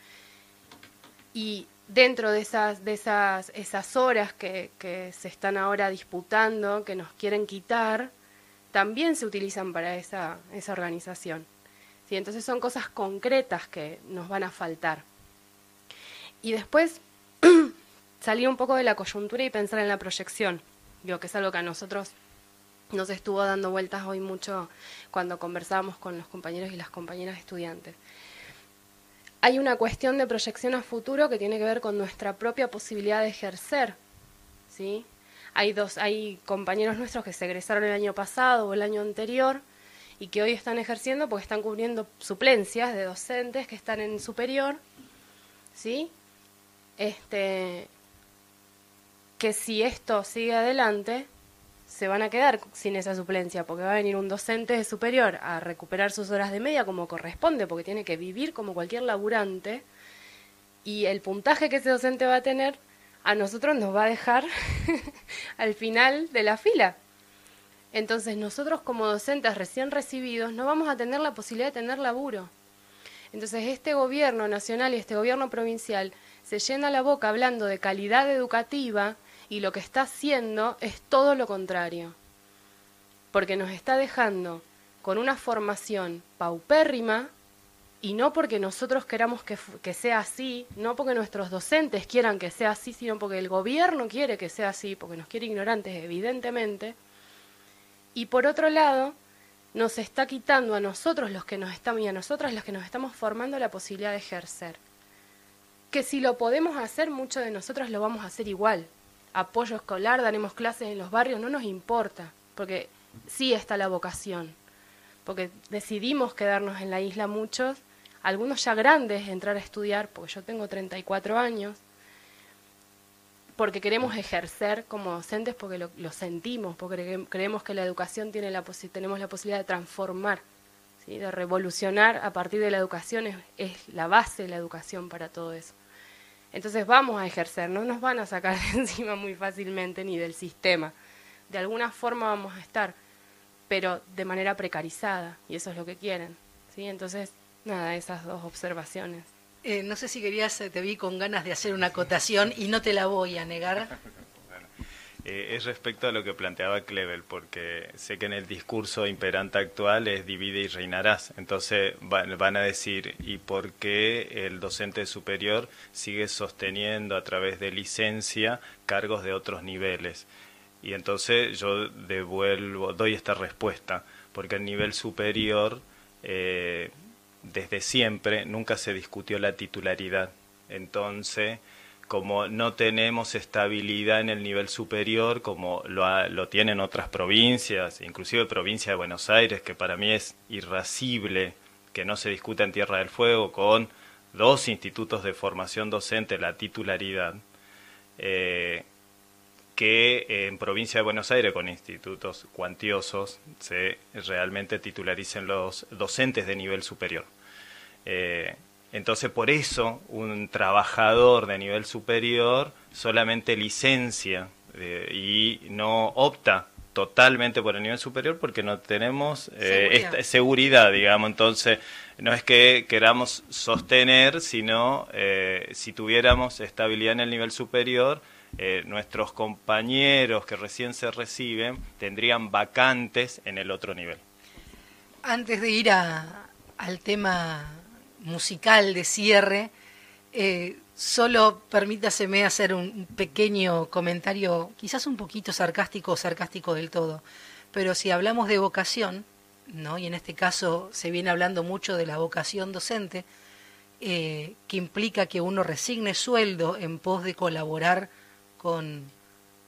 Y dentro de esas, de esas, esas horas que, se están ahora disputando, que nos quieren quitar, también se utilizan para esa, esa organización. ¿Sí? Entonces son cosas concretas que nos van a faltar. Y después salir un poco de la coyuntura y pensar en la proyección, digo que es algo que a nosotros nos estuvo dando vueltas hoy mucho cuando conversábamos con los compañeros y las compañeras estudiantes hay una cuestión de proyección a futuro que tiene que ver con nuestra propia posibilidad de ejercer, ¿sí? Hay dos, hay compañeros nuestros que se egresaron el año pasado o el año anterior y que hoy están ejerciendo porque están cubriendo suplencias de docentes que están en superior, ¿sí? Este, que si esto sigue adelante, se van a quedar sin esa suplencia, porque va a venir un docente superior a recuperar sus horas de media como corresponde, porque tiene que vivir como cualquier laburante, y el puntaje que ese docente va a tener a nosotros nos va a dejar al final de la fila. Entonces nosotros como docentes recién recibidos no vamos a tener la posibilidad de tener laburo. Entonces este gobierno nacional y este gobierno provincial se llena la boca hablando de calidad educativa, y lo que está haciendo es todo lo contrario, porque nos está dejando con una formación paupérrima y no porque nosotros queramos que, que, sea así, no porque nuestros docentes quieran que sea así, sino porque el gobierno quiere que sea así, porque nos quiere ignorantes evidentemente, y por otro lado, nos está quitando a nosotros los que nos estamos y a nosotras los que nos estamos formando la posibilidad de ejercer. Que si lo podemos hacer, muchos de nosotros lo vamos a hacer igual, apoyo escolar, daremos clases en los barrios, no nos importa, porque sí está la vocación, porque decidimos quedarnos en la isla muchos, algunos ya grandes entrar a estudiar, porque yo tengo 34 años, porque queremos ejercer como docentes, porque lo, sentimos, porque creemos que la educación tiene la tenemos la posibilidad de transformar, ¿sí? de revolucionar a partir de la educación, es la base de la educación para todo eso. Entonces vamos a ejercer, no nos van a sacar de encima muy fácilmente ni del sistema. De alguna forma vamos a estar, pero de manera precarizada, y eso es lo que quieren. ¿sí? Entonces, nada, esas dos observaciones. Eh, no sé si querías, te vi con ganas de hacer una acotación y no te la voy a negar. Eh, es respecto a lo que planteaba Klevel, porque sé que en el discurso imperante actual es divide y reinarás. Entonces van a decir, ¿y por qué el docente superior sigue sosteniendo a través de licencia cargos de otros niveles? Y entonces yo devuelvo, doy esta respuesta, porque el nivel superior, eh, desde siempre, nunca se discutió la titularidad. Entonces, como no tenemos estabilidad en el nivel superior como lo, lo tienen otras provincias, inclusive provincia de Buenos Aires, que para mí es irascible que no se discuta en Tierra del Fuego, con dos institutos de formación docente, la titularidad, eh, que en provincia de Buenos Aires, con institutos cuantiosos, se realmente titularicen los docentes de nivel superior. Eh, entonces, por eso, un trabajador de nivel superior solamente licencia eh, y no opta totalmente por el nivel superior porque no tenemos eh, Seguridad. esta seguridad, digamos. Entonces, no es que queramos sostener, sino eh, si tuviéramos estabilidad en el nivel superior, eh, nuestros compañeros que recién se reciben tendrían vacantes en el otro nivel. Antes de ir a- al tema musical de cierre, eh, solo permítaseme hacer un pequeño comentario, quizás un poquito sarcástico o sarcástico del todo, pero si hablamos de vocación, ¿no? y en este caso se viene hablando mucho de la vocación docente, eh, que implica que uno resigne sueldo en pos de colaborar con,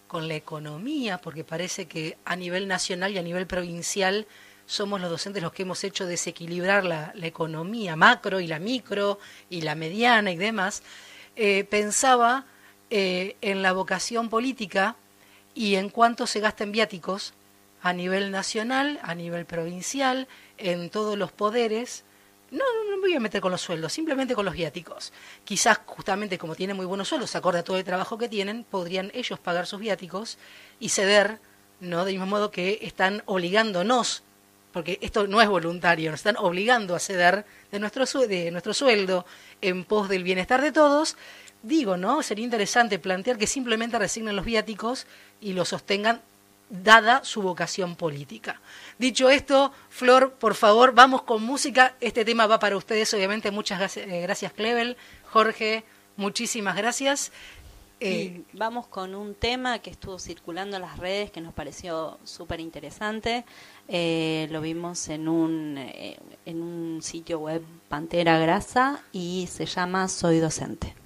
con la economía, porque parece que a nivel nacional y a nivel provincial somos los docentes los que hemos hecho desequilibrar la, economía macro y la micro y la mediana y demás, eh, pensaba eh, en la vocación política y en cuánto se gasta en viáticos a nivel nacional, a nivel provincial, en todos los poderes. No, no, no me voy a meter con los sueldos, simplemente con los viáticos. Quizás justamente como tienen muy buenos sueldos, acorde a todo el trabajo que tienen, podrían ellos pagar sus viáticos y ceder, ¿no? Del mismo modo que están obligándonos, porque esto no es voluntario, nos están obligando a ceder de nuestro, de nuestro sueldo en pos del bienestar de todos. Digo, ¿no? Sería interesante plantear que simplemente resignen los viáticos y los sostengan dada su vocación política. Dicho esto, Flor, por favor, vamos con música. Este tema va para ustedes, obviamente. Muchas gracias, eh, Clevel. Jorge, muchísimas gracias. Eh, vamos con un tema que estuvo circulando en las redes que nos pareció súper interesante. Eh, lo vimos en un, eh, en un sitio web Pantera Grasa y se llama Soy Docente.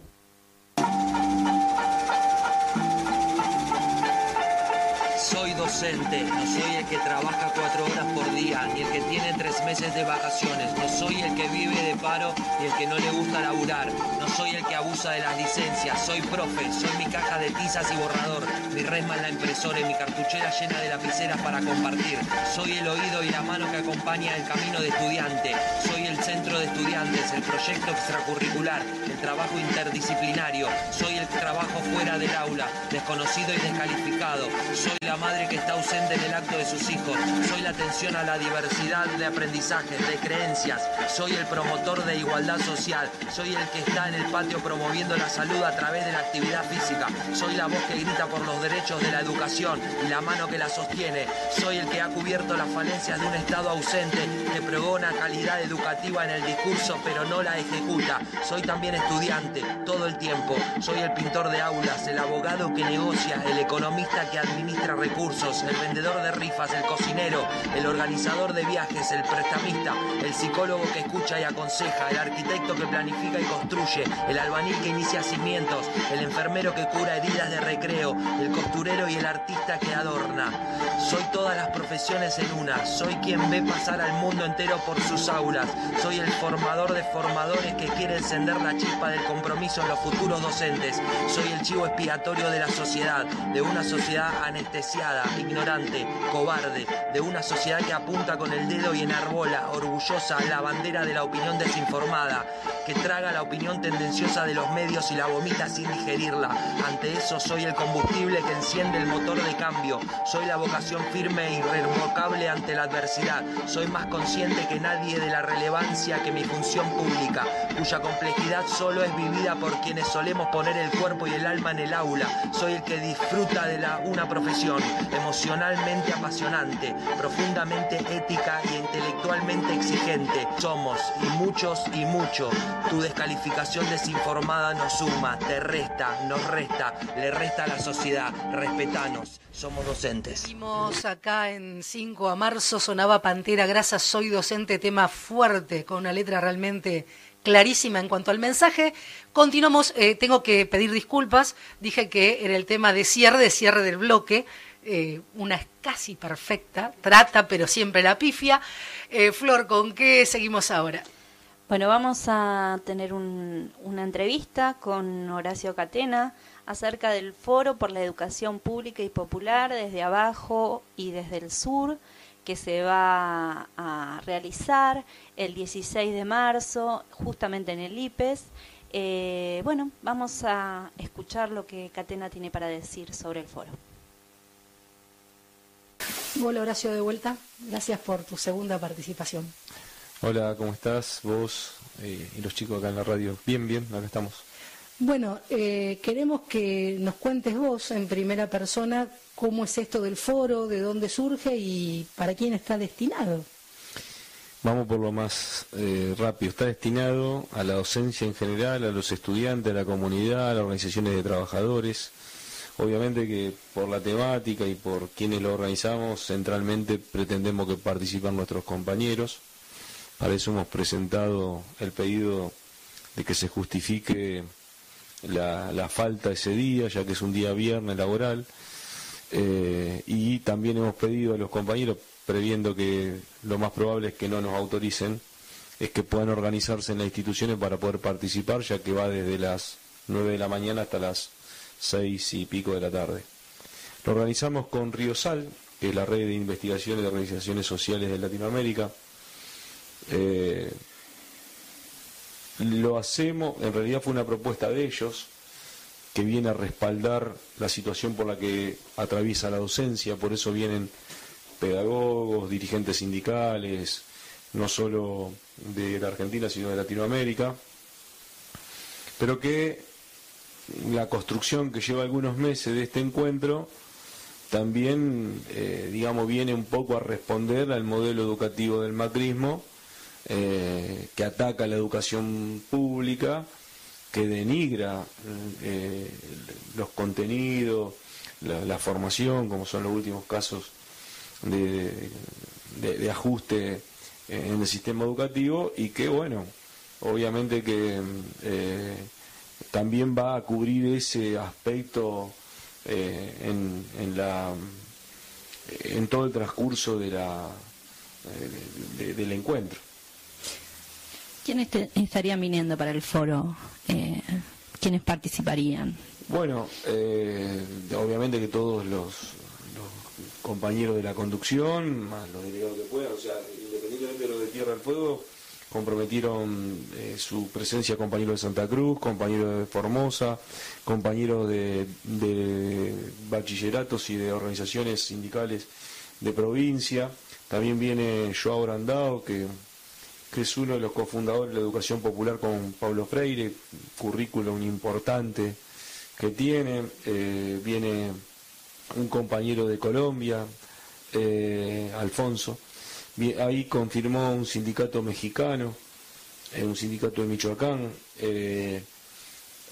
No soy el que trabaja cuatro horas por día, ni el que tiene tres meses de vacaciones, no soy el que vive de paro, ni el que no le gusta laburar, no soy el que abusa de las licencias, soy profe, soy mi caja de tizas y borrador, mi resma en la impresora y mi cartuchera llena de lapiceras para compartir, soy el oído y la mano que acompaña el camino de estudiante, soy el centro de estudiantes, el proyecto extracurricular, el trabajo interdisciplinario, soy el trabajo fuera del aula, desconocido y descalificado, soy la madre que está ausente en el acto de sus hijos, soy la atención a la diversidad de aprendizajes, de creencias, soy el promotor de igualdad social, soy el que está en el patio promoviendo la salud a través de la actividad física, soy la voz que grita por los derechos de la educación y la mano que la sostiene, soy el que ha cubierto las falencias de un Estado ausente que pregona calidad educativa en el discurso pero no la ejecuta, soy también estudiante todo el tiempo, soy el pintor de aulas, el abogado que negocia, el economista que administra recursos, el vendedor de rifas, el cocinero, el organizador de viajes, el prestamista, el psicólogo que escucha y aconseja, el arquitecto que planifica y construye, el albañil que inicia cimientos, el enfermero que cura heridas de recreo, el costurero y el artista que adorna. Soy todas las profesiones en una, soy quien ve pasar al mundo entero por sus aulas, soy el formador de formadores que quiere encender la chispa del compromiso en los futuros docentes, soy el chivo expiatorio de la sociedad, de una sociedad anestesiada, ignorante, cobarde, de una sociedad que apunta con el dedo y enarbola, orgullosa, la bandera de la opinión desinformada, que traga la opinión tendenciosa de los medios y la vomita sin digerirla. Ante eso soy el combustible que enciende el motor de cambio, soy la vocación firme e irrevocable ante la adversidad, soy más consciente que nadie de la relevancia que mi función pública, cuya complejidad solo es vivida por quienes solemos poner el cuerpo y el alma en el aula, soy el que disfruta de la, una profesión emocionalmente apasionante, profundamente ética y intelectualmente exigente. Somos, y muchos y mucho, tu descalificación desinformada nos suma, te resta, nos resta, le resta a la sociedad, respetanos, somos docentes. Seguimos acá en 5 a marzo, sonaba Pantera Grasa, soy docente, tema fuerte, con una letra realmente clarísima en cuanto al mensaje. Continuamos, eh, tengo que pedir disculpas, dije que era el tema de cierre, cierre del bloque. Eh, una es casi perfecta, trata pero siempre la pifia. Eh, Flor, ¿con qué seguimos ahora? Bueno, vamos a tener una entrevista con Horacio Catena acerca del Foro por la Educación Pública y Popular desde abajo y desde el sur que se va a realizar el 16 de marzo justamente en el IPES. Eh, bueno, vamos a escuchar lo que Catena tiene para decir sobre el foro. Hola Horacio de vuelta, gracias por tu segunda participación. Hola, ¿cómo estás? Vos eh, y los chicos acá en la radio. Bien, bien, acá estamos. Bueno, eh, queremos que nos cuentes vos en primera persona cómo es esto del foro, de dónde surge y para quién está destinado. Vamos por lo más eh, rápido. Está destinado a la docencia en general, a los estudiantes, a la comunidad, a las organizaciones de trabajadores. Obviamente que por la temática y por quienes lo organizamos, centralmente pretendemos que participen nuestros compañeros. Para eso hemos presentado el pedido de que se justifique la, falta ese día, ya que es un día viernes laboral. Eh, y también hemos pedido a los compañeros, previendo que lo más probable es que no nos autoricen, es que puedan organizarse en las instituciones para poder participar, ya que va desde las 9 de la mañana hasta las 6 y pico de la tarde. Lo organizamos con Río Sal, que es la red de investigaciones de organizaciones sociales de Latinoamérica. Eh, lo hacemos, en realidad fue una propuesta de ellos que viene a respaldar la situación por la que atraviesa la docencia, por eso vienen pedagogos, dirigentes sindicales, no solo de la Argentina, sino de Latinoamérica, pero que la construcción que lleva algunos meses de este encuentro también, eh, digamos, viene un poco a responder al modelo educativo del macrismo, eh, que ataca la educación pública, que denigra eh, los contenidos, la, formación, como son los últimos casos de, ajuste en el sistema educativo, y que, bueno, obviamente que también va a cubrir ese aspecto en, en, la, en todo el transcurso de la, del encuentro. ¿Quiénes estarían viniendo para el foro? Eh, ¿Quiénes participarían? Bueno, eh, obviamente que todos los, compañeros de la conducción, más los delegados que puedan, o sea, independientemente de lo de Tierra del Fuego, comprometieron eh, su presencia compañeros de Santa Cruz, compañeros de Formosa, compañeros de, bachilleratos y de organizaciones sindicales de provincia. También viene Joao Brandao, que que es uno de los cofundadores de la educación popular con Pablo Freire, currículum importante que tiene, eh, viene un compañero de Colombia, eh, Alfonso, ahí confirmó un sindicato mexicano, eh, un sindicato de Michoacán,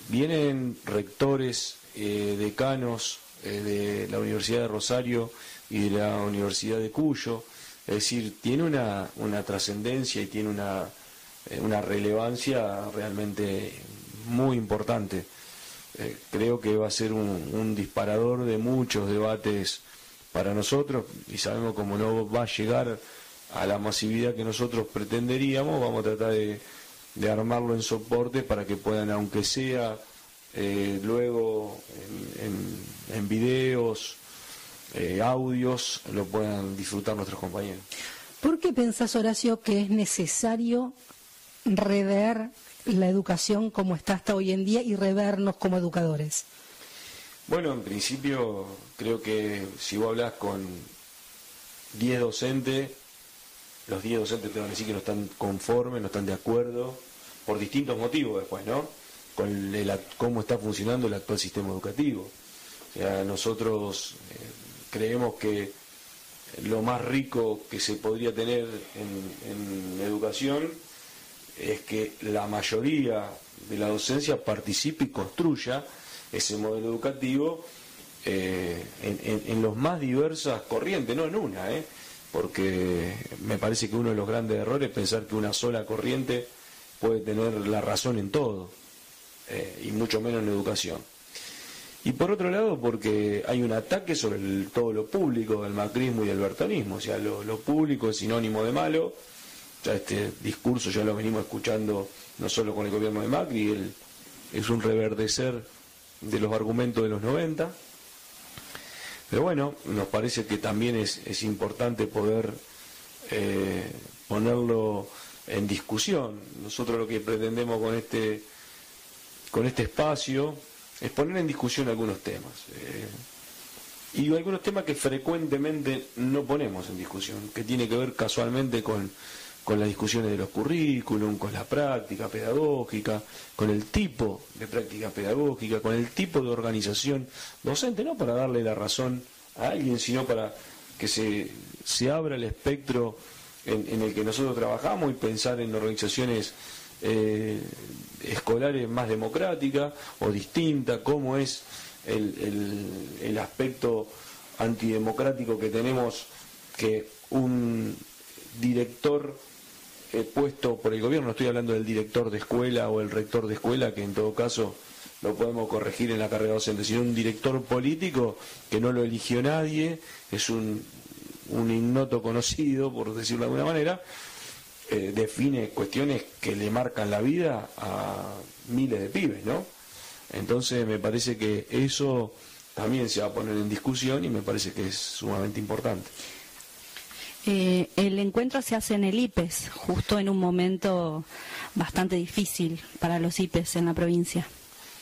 vienen rectores, decanos de la Universidad de Rosario y de la Universidad de Cuyo, es decir, tiene una, una trascendencia y tiene una, eh, una relevancia realmente muy importante. Eh, creo que va a ser un, disparador de muchos debates para nosotros y sabemos como no va a llegar a la masividad que nosotros pretenderíamos, vamos a tratar de, armarlo en soporte para que puedan, aunque sea eh, luego en, en videos, eh, audios lo puedan disfrutar nuestros compañeros. ¿Por qué pensás, Horacio, que es necesario rever la educación como está hasta hoy en día y revernos como educadores? Bueno, en principio creo que si vos hablas con 10 docentes, los 10 docentes te van a decir que no están conformes, no están de acuerdo, por distintos motivos después, ¿no? Con cómo está funcionando el actual sistema educativo. O sea, nosotros eh, creemos que lo más rico que se podría tener en, educación es que la mayoría de la docencia participe y construya ese modelo educativo eh, en, en, los más diversas corrientes, no en una, ¿eh? Porque me parece que uno de los grandes errores es pensar que una sola corriente puede tener la razón en todo, eh, y mucho menos en educación. Y por otro lado, porque hay un ataque sobre todo lo público del macrismo y del bertonismo. O sea, lo, público es sinónimo de malo. Ya este discurso ya lo venimos escuchando no solo con el gobierno de Macri, el, es un reverdecer de los argumentos de los 90. Pero bueno, nos parece que también es, importante poder eh, ponerlo en discusión. Nosotros lo que pretendemos con este, con este espacio es poner en discusión algunos temas. Eh, y algunos temas que frecuentemente no ponemos en discusión, que tiene que ver casualmente con con las discusiones de los currículum, con la práctica pedagógica, con el tipo de práctica pedagógica, con el tipo de organización docente, no para darle la razón a alguien, sino para que se, se abra el espectro en, el que nosotros trabajamos y pensar en organizaciones eh, escolares más democráticas o distintas, cómo es el, el, el aspecto antidemocrático que tenemos que un director puesto por el gobierno, no estoy hablando del director de escuela o el rector de escuela, que en todo caso lo podemos corregir en la carrera docente, sino un director político que no lo eligió nadie, es un, un ignoto conocido, por decirlo de alguna manera, eh, define cuestiones que le marcan la vida a miles de pibes, ¿no? Entonces me parece que eso también se va a poner en discusión y me parece que es sumamente importante. Eh, el encuentro se hace en el IPES, justo en un momento bastante difícil para los IPES en la provincia.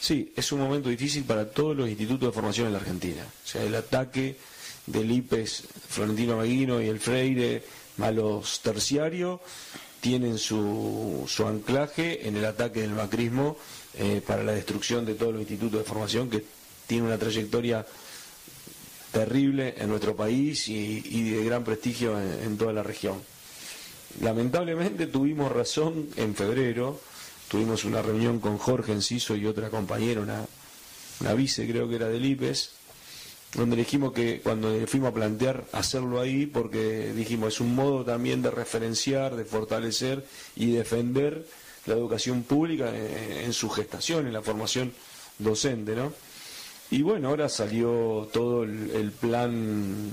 Sí, es un momento difícil para todos los institutos de formación en la Argentina. O sea, el ataque del IPES Florentino Maguino y el Freire a los terciarios tienen su, su anclaje en el ataque del macrismo eh, para la destrucción de todos los institutos de formación que tiene una trayectoria terrible en nuestro país y, de gran prestigio en, toda la región. Lamentablemente tuvimos razón en febrero, tuvimos una reunión con Jorge Enciso y otra compañera, una, vice creo que era del IPES, donde dijimos que cuando fuimos a plantear hacerlo ahí, porque dijimos es un modo también de referenciar, de fortalecer y defender la educación pública en, en su gestación, en la formación docente, ¿no? Y bueno, ahora salió todo el, plan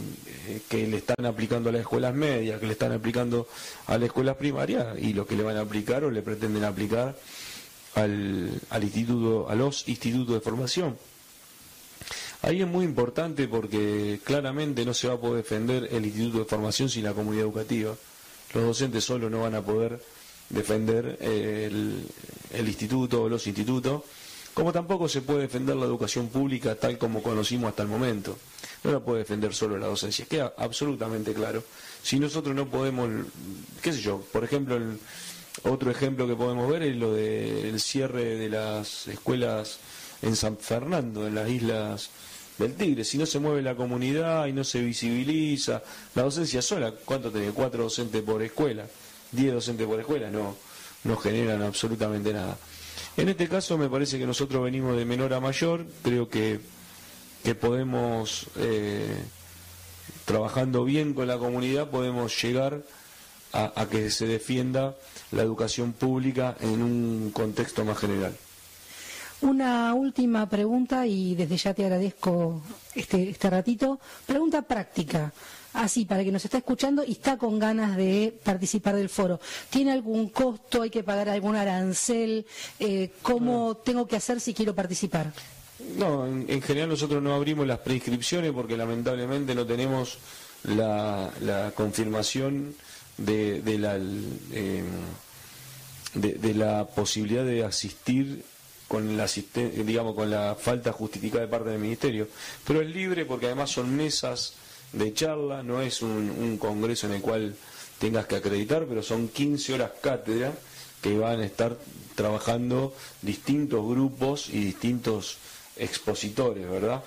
eh, que le están aplicando a las escuelas medias, que le están aplicando a las escuelas primarias y lo que le van a aplicar o le pretenden aplicar al, al instituto, a los institutos de formación. Ahí es muy importante porque claramente no se va a poder defender el instituto de formación sin la comunidad educativa. Los docentes solo no van a poder defender el, el instituto o los institutos como tampoco se puede defender la educación pública tal como conocimos hasta el momento. No la puede defender solo la docencia, queda absolutamente claro. Si nosotros no podemos, qué sé yo, por ejemplo, otro ejemplo que podemos ver es lo del cierre de las escuelas en San Fernando, en las islas del Tigre. Si no se mueve la comunidad y no se visibiliza, la docencia sola, ¿cuánto tiene? Cuatro docentes por escuela, diez docentes por escuela, no, no generan absolutamente nada. En este caso me parece que nosotros venimos de menor a mayor, creo que, que podemos, eh, trabajando bien con la comunidad, podemos llegar a, que se defienda la educación pública en un contexto más general. Una última pregunta y desde ya te agradezco este, este ratito. Pregunta práctica así para que nos está escuchando y está con ganas de participar del foro. ¿Tiene algún costo? ¿Hay que pagar algún arancel? Eh, ¿Cómo tengo que hacer si quiero participar? No, en, general nosotros no abrimos las preinscripciones porque lamentablemente no tenemos la, confirmación de, de la eh, de, la posibilidad de asistir con la digamos con la falta justificada de parte del ministerio pero es libre porque además son mesas de charla, no es un, congreso en el cual tengas que acreditar, pero son 15 horas cátedra que van a estar trabajando distintos grupos y distintos expositores, ¿verdad?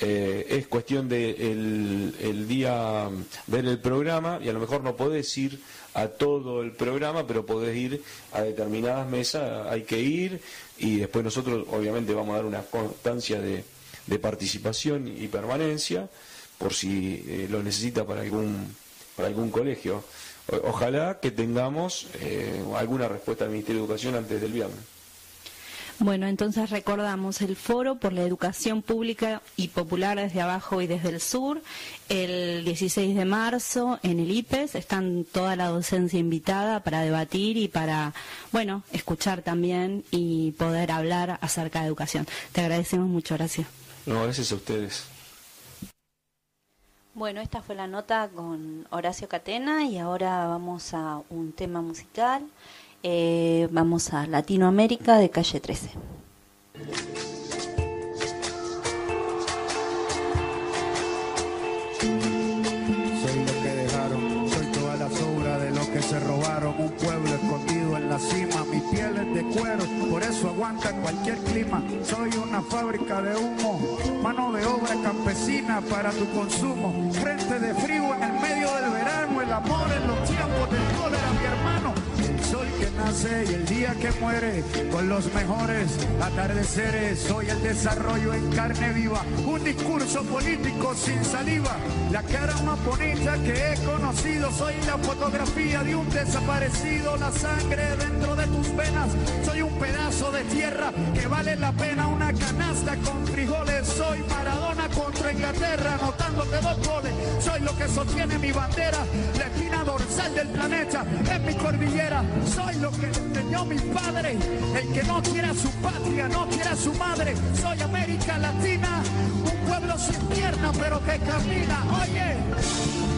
Eh, es cuestión de el, día ver el programa y a lo mejor no podés ir a todo el programa, pero podés ir a determinadas mesas, hay que ir y después nosotros obviamente vamos a dar una constancia de, de participación y permanencia por si eh, lo necesita para algún, para algún colegio. ojalá que tengamos eh, alguna respuesta del Ministerio de Educación antes del viernes. Bueno, entonces recordamos el foro por la educación pública y popular desde abajo y desde el sur, el 16 de marzo en el IPES, están toda la docencia invitada para debatir y para, bueno, escuchar también y poder hablar acerca de educación. Te agradecemos mucho, Horacio. No, gracias a ustedes. Bueno, esta fue la nota con Horacio Catena y ahora vamos a un tema musical. Eh, vamos a Latinoamérica de calle 13. Soy lo que dejaron, soy toda la sobra de lo que se robaron. Un pueblo escondido la cima, mi piel es de cuero, por eso aguanta cualquier clima. Soy una fábrica de humo, mano de obra campesina para tu consumo. Frente de frío en el medio del verano, el amor en los tiempos del nace y el día que muere, con los mejores atardeceres. Soy el desarrollo en carne viva, un discurso político sin saliva. La cara más bonita que he conocido, soy la fotografía de un desaparecido, la sangre dentro de tus venas. Soy un pedazo de tierra que vale la pena una canasta con frijoles. Soy Maradona contra Inglaterra, anotándote dos goles. Soy lo que sostiene mi bandera, la espina dorsal del planeta en mi cordillera. Soy lo que enseñó mi padre, el que no quiere a su patria, no quiere a su madre. Soy América Latina, un pueblo sin pierna pero que camina. Oye.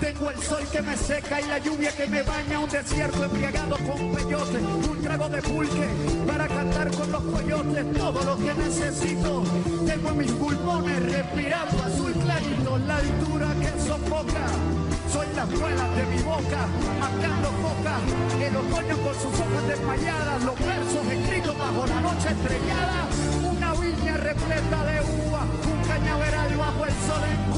Tengo el sol que me seca y la lluvia que me baña, un desierto embriagado con peyote, un trago de pulque para cantar con los coyotes, todo lo que necesito, tengo en mis pulmones respirando azul clarito, la altura que sofoca. Soy las muelas de mi boca, marcando foca, el otoño con sus hojas desmayadas, los versos escritos bajo la noche estrellada, una viña repleta de uva, un cañaveral bajo el sol en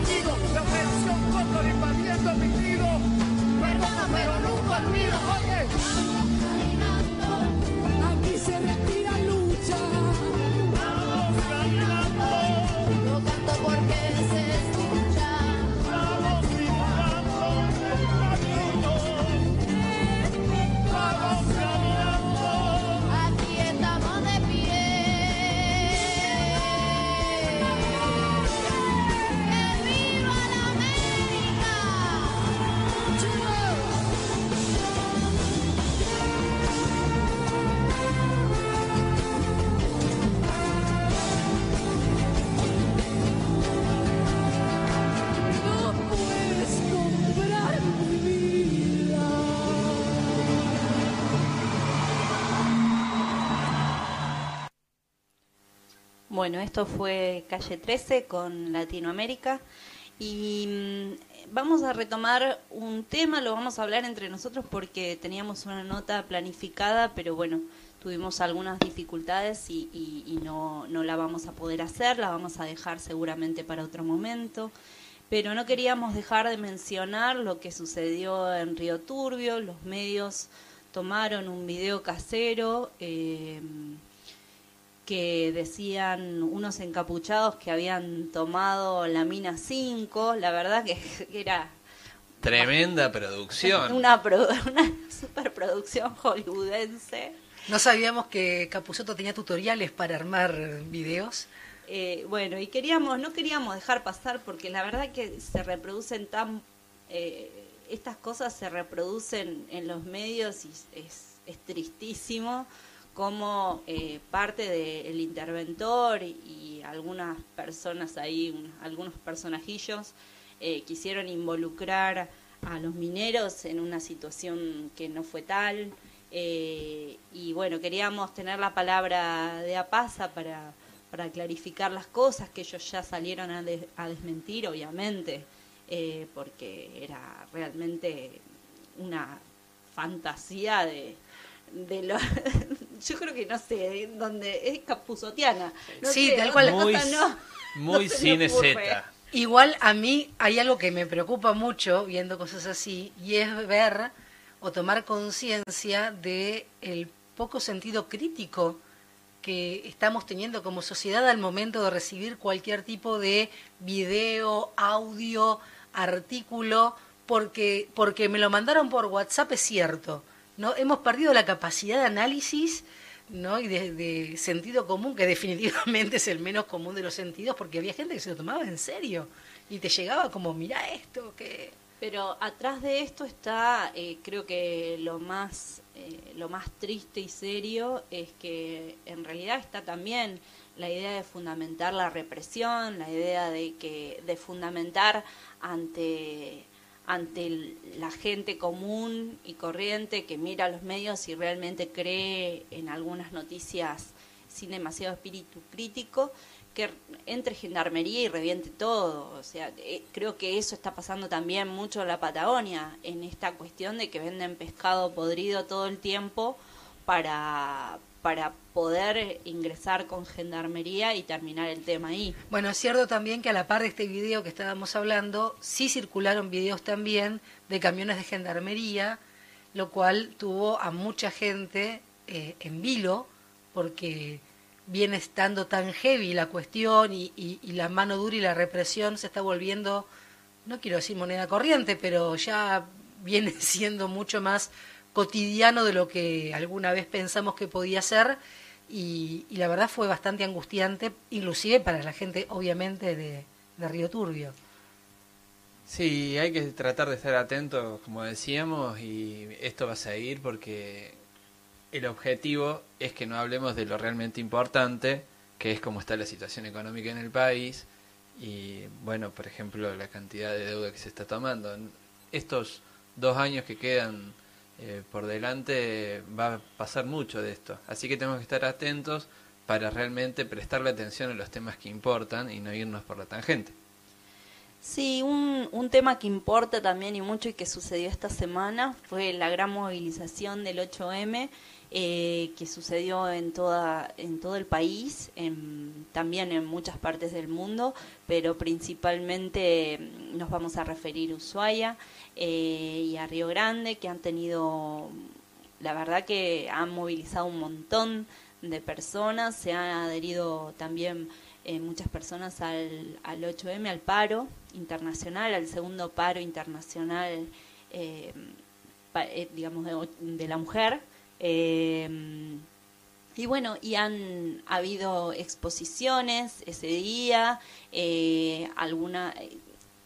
de Bueno, esto fue Calle 13 con Latinoamérica y mm, vamos a retomar un tema, lo vamos a hablar entre nosotros porque teníamos una nota planificada, pero bueno, tuvimos algunas dificultades y, no, no la vamos a poder hacer, la vamos a dejar seguramente para otro momento. Pero no queríamos dejar de mencionar lo que sucedió en Río Turbio, los medios tomaron un video casero. eh, que decían unos encapuchados que habían tomado la mina 5, la verdad que era Tremenda producción. una, una superproducción hollywoodense. No sabíamos que Capuzoto tenía tutoriales para armar videos. Eh, bueno, y queríamos, no queríamos dejar pasar porque la verdad que se reproducen tan, eh, estas cosas se reproducen en los medios y es, es tristísimo como eh, parte del interventor y, algunas personas ahí, un- algunos personajillos eh, quisieron involucrar a los mineros en una situación que no fue tal. eh, y bueno, queríamos tener la palabra de Apasa para, para clarificar las cosas que ellos ya salieron a, de- a desmentir, obviamente, porque era realmente una fantasía de, de yo creo que no sé dónde es capuzotiana no Sí, sé, tal cual. Muy- no, Muy no cine. Z. Igual a mí hay algo que me preocupa mucho viendo cosas así y es ver o tomar conciencia de el poco sentido crítico que estamos teniendo como sociedad al momento de recibir cualquier tipo de video, audio, artículo, porque, porque me lo mandaron por WhatsApp es cierto. ¿No? Hemos perdido la capacidad de análisis ¿no? y de, sentido común, que definitivamente es el menos común de los sentidos, porque había gente que se lo tomaba en serio y te llegaba como, mira esto, que... Pero atrás de esto está, eh, creo que lo más, eh, lo más triste y serio es que en realidad está también la idea de fundamentar la represión, la idea de que de fundamentar ante ante la gente común y corriente que mira los medios y realmente cree en algunas noticias sin demasiado espíritu crítico, que entre gendarmería y reviente todo. O sea, eh, creo que eso está pasando también mucho en la Patagonia, en esta cuestión de que venden pescado podrido todo el tiempo para, para poder ingresar con gendarmería y terminar el tema ahí. Bueno, es cierto también que a la par de este video que estábamos hablando, sí circularon videos también de camiones de gendarmería, lo cual tuvo a mucha gente eh, en vilo, porque viene estando tan heavy la cuestión y, la mano dura y la represión se está volviendo, no quiero decir moneda corriente, pero ya viene siendo mucho más cotidiano de lo que alguna vez pensamos que podía ser y, la verdad fue bastante angustiante, inclusive para la gente obviamente de, de Río Turbio. Sí, hay que tratar de estar atentos, como decíamos, y esto va a seguir porque el objetivo es que no hablemos de lo realmente importante, que es cómo está la situación económica en el país y, bueno, por ejemplo, la cantidad de deuda que se está tomando. Estos dos años que quedan eh, por delante va a pasar mucho de esto, así que tenemos que estar atentos para realmente prestarle atención a los temas que importan y no irnos por la tangente. Sí, un, un tema que importa también y mucho y que sucedió esta semana fue la gran movilización del 8M eh, que sucedió en toda en todo el país, también en muchas partes del mundo, pero principalmente mm, nos vamos a referir a Ushuaia eh, y a Río Grande que han tenido la verdad que han movilizado un montón de personas, se han adherido también eh, muchas personas al, al 8M, al paro internacional, al segundo paro internacional, eh, pa- digamos, de, de la mujer. Eh, y bueno, y han habido exposiciones ese día, eh, alguna,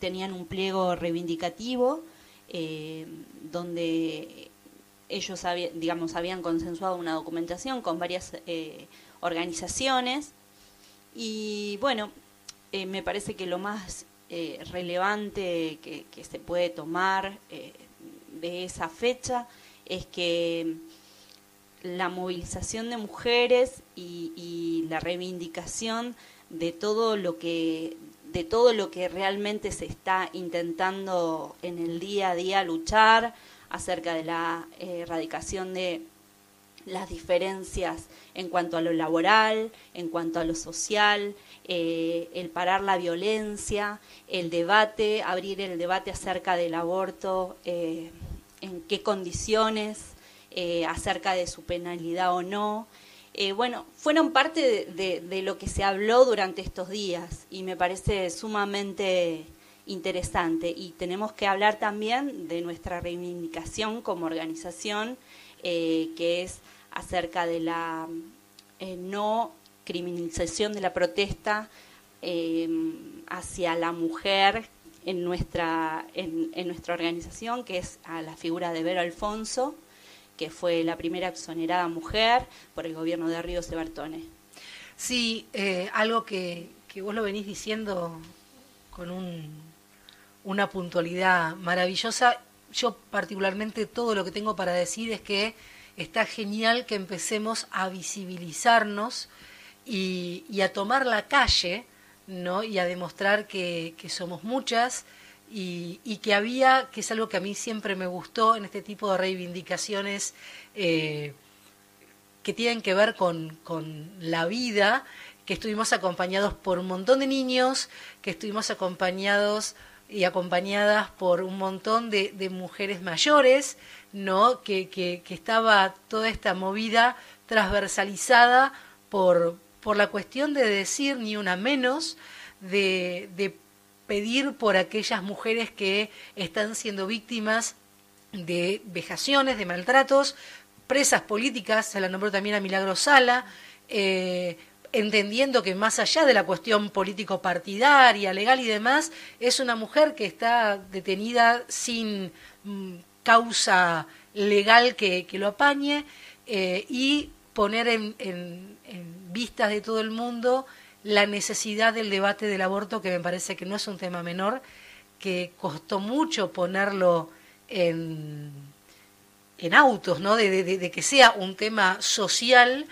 tenían un pliego reivindicativo eh, donde ellos digamos, habían consensuado una documentación con varias eh, organizaciones. Y bueno, eh, me parece que lo más relevante que, se puede tomar de esa fecha es que la movilización de mujeres y, la reivindicación de todo lo que de todo lo que realmente se está intentando en el día a día luchar acerca de la eh, erradicación de las diferencias en cuanto a lo laboral, en cuanto a lo social, eh, el parar la violencia, el debate, abrir el debate acerca del aborto, eh, en qué condiciones, eh, acerca de su penalidad o no. Eh, bueno, fueron parte de, lo que se habló durante estos días y me parece sumamente interesante. Y tenemos que hablar también de nuestra reivindicación como organización, eh, que es acerca de la no criminalización de la protesta hacia la mujer en nuestra, en, en nuestra organización, que es a la figura de Vero Alfonso, que fue la primera exonerada mujer por el gobierno de Río Sebartone. Sí, eh, algo que, vos lo venís diciendo con un, una puntualidad maravillosa. Yo particularmente todo lo que tengo para decir es que está genial que empecemos a visibilizarnos y, a tomar la calle, ¿no? Y a demostrar que somos muchas y, que había, que es algo que a mí siempre me gustó en este tipo de reivindicaciones. eh, que tienen que ver con, con la vida, que estuvimos acompañados por un montón de niños, que estuvimos acompañados y acompañadas por un montón de, mujeres mayores, ¿no? Que, que, estaba toda esta movida transversalizada por, por la cuestión de decir ni una menos, de pedir por aquellas mujeres que están siendo víctimas de vejaciones, de maltratos, presas políticas, se la nombró también a Milagro Sala, eh, entendiendo que más allá de la cuestión político-partidaria, legal y demás, es una mujer que está detenida sin mm, causa legal que, que lo apañe eh, y poner en, en- en vistas de todo el mundo la necesidad del debate del aborto, que me parece que no es un tema menor, que costó mucho ponerlo en, en autos, ¿no? De, de- que sea un tema social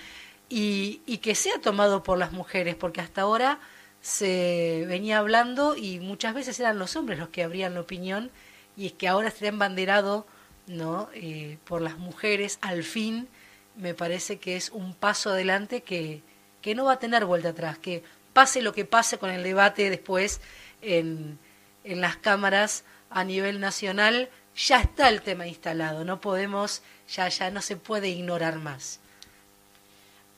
y, y que sea tomado por las mujeres, porque hasta ahora se venía hablando y muchas veces eran los hombres los que abrían la opinión y es que ahora se ha embanderado, ¿no? Eh, por las mujeres, al fin, me parece que es un paso adelante que, que no va a tener vuelta atrás, que pase lo que pase con el debate después en, en las cámaras a nivel nacional, ya está el tema instalado, no podemos, ya, ya no se puede ignorar más.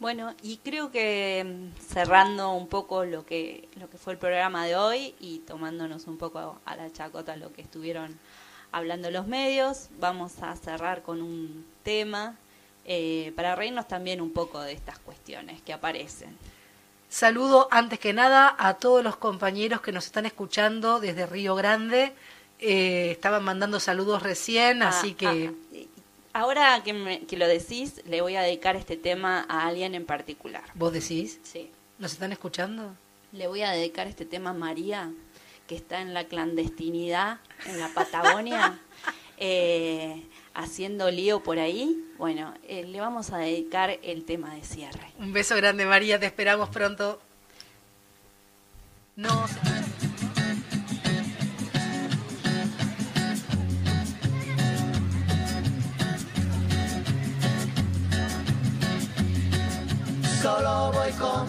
Bueno, y creo que mm, cerrando un poco lo que, lo que fue el programa de hoy y tomándonos un poco a la chacota lo que estuvieron hablando los medios, vamos a cerrar con un tema eh, para reírnos también un poco de estas cuestiones que aparecen. Saludo antes que nada a todos los compañeros que nos están escuchando desde Río Grande. Eh, estaban mandando saludos recién, Ah, así que Ahora que, me- que lo decís, le voy a dedicar este tema a alguien en particular. vos decís, Sí. ¿nos están escuchando? Le voy a dedicar este tema a María, que está en la clandestinidad en la Patagonia, eh, haciendo lío por ahí. Bueno, eh, le vamos a dedicar el tema de cierre. Un beso grande María, te esperamos pronto. No, Solo voy con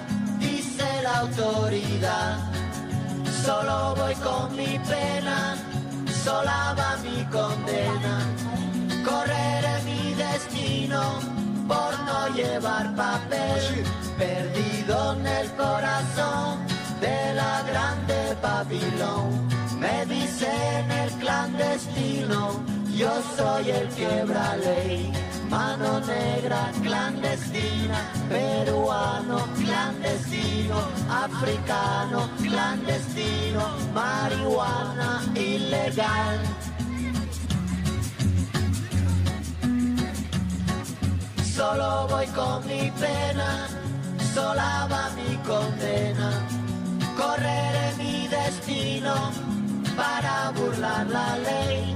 la autoridad. Solo voy con mi pena, sola va mi condena. Correré mi destino por no llevar papel, perdido perdido en el corazón de la grande Babilón. Me dicen el clandestino, yo soy el quiebra ley. Mano negra clandestina, peruano clandestino, africano clandestino, marihuana ilegal. Solo voy con mi pena, sola va mi condena. Correré mi destino para burlar la ley,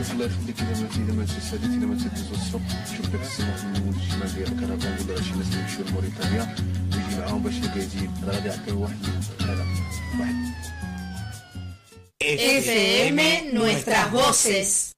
Dikine FM Nuestras Voces.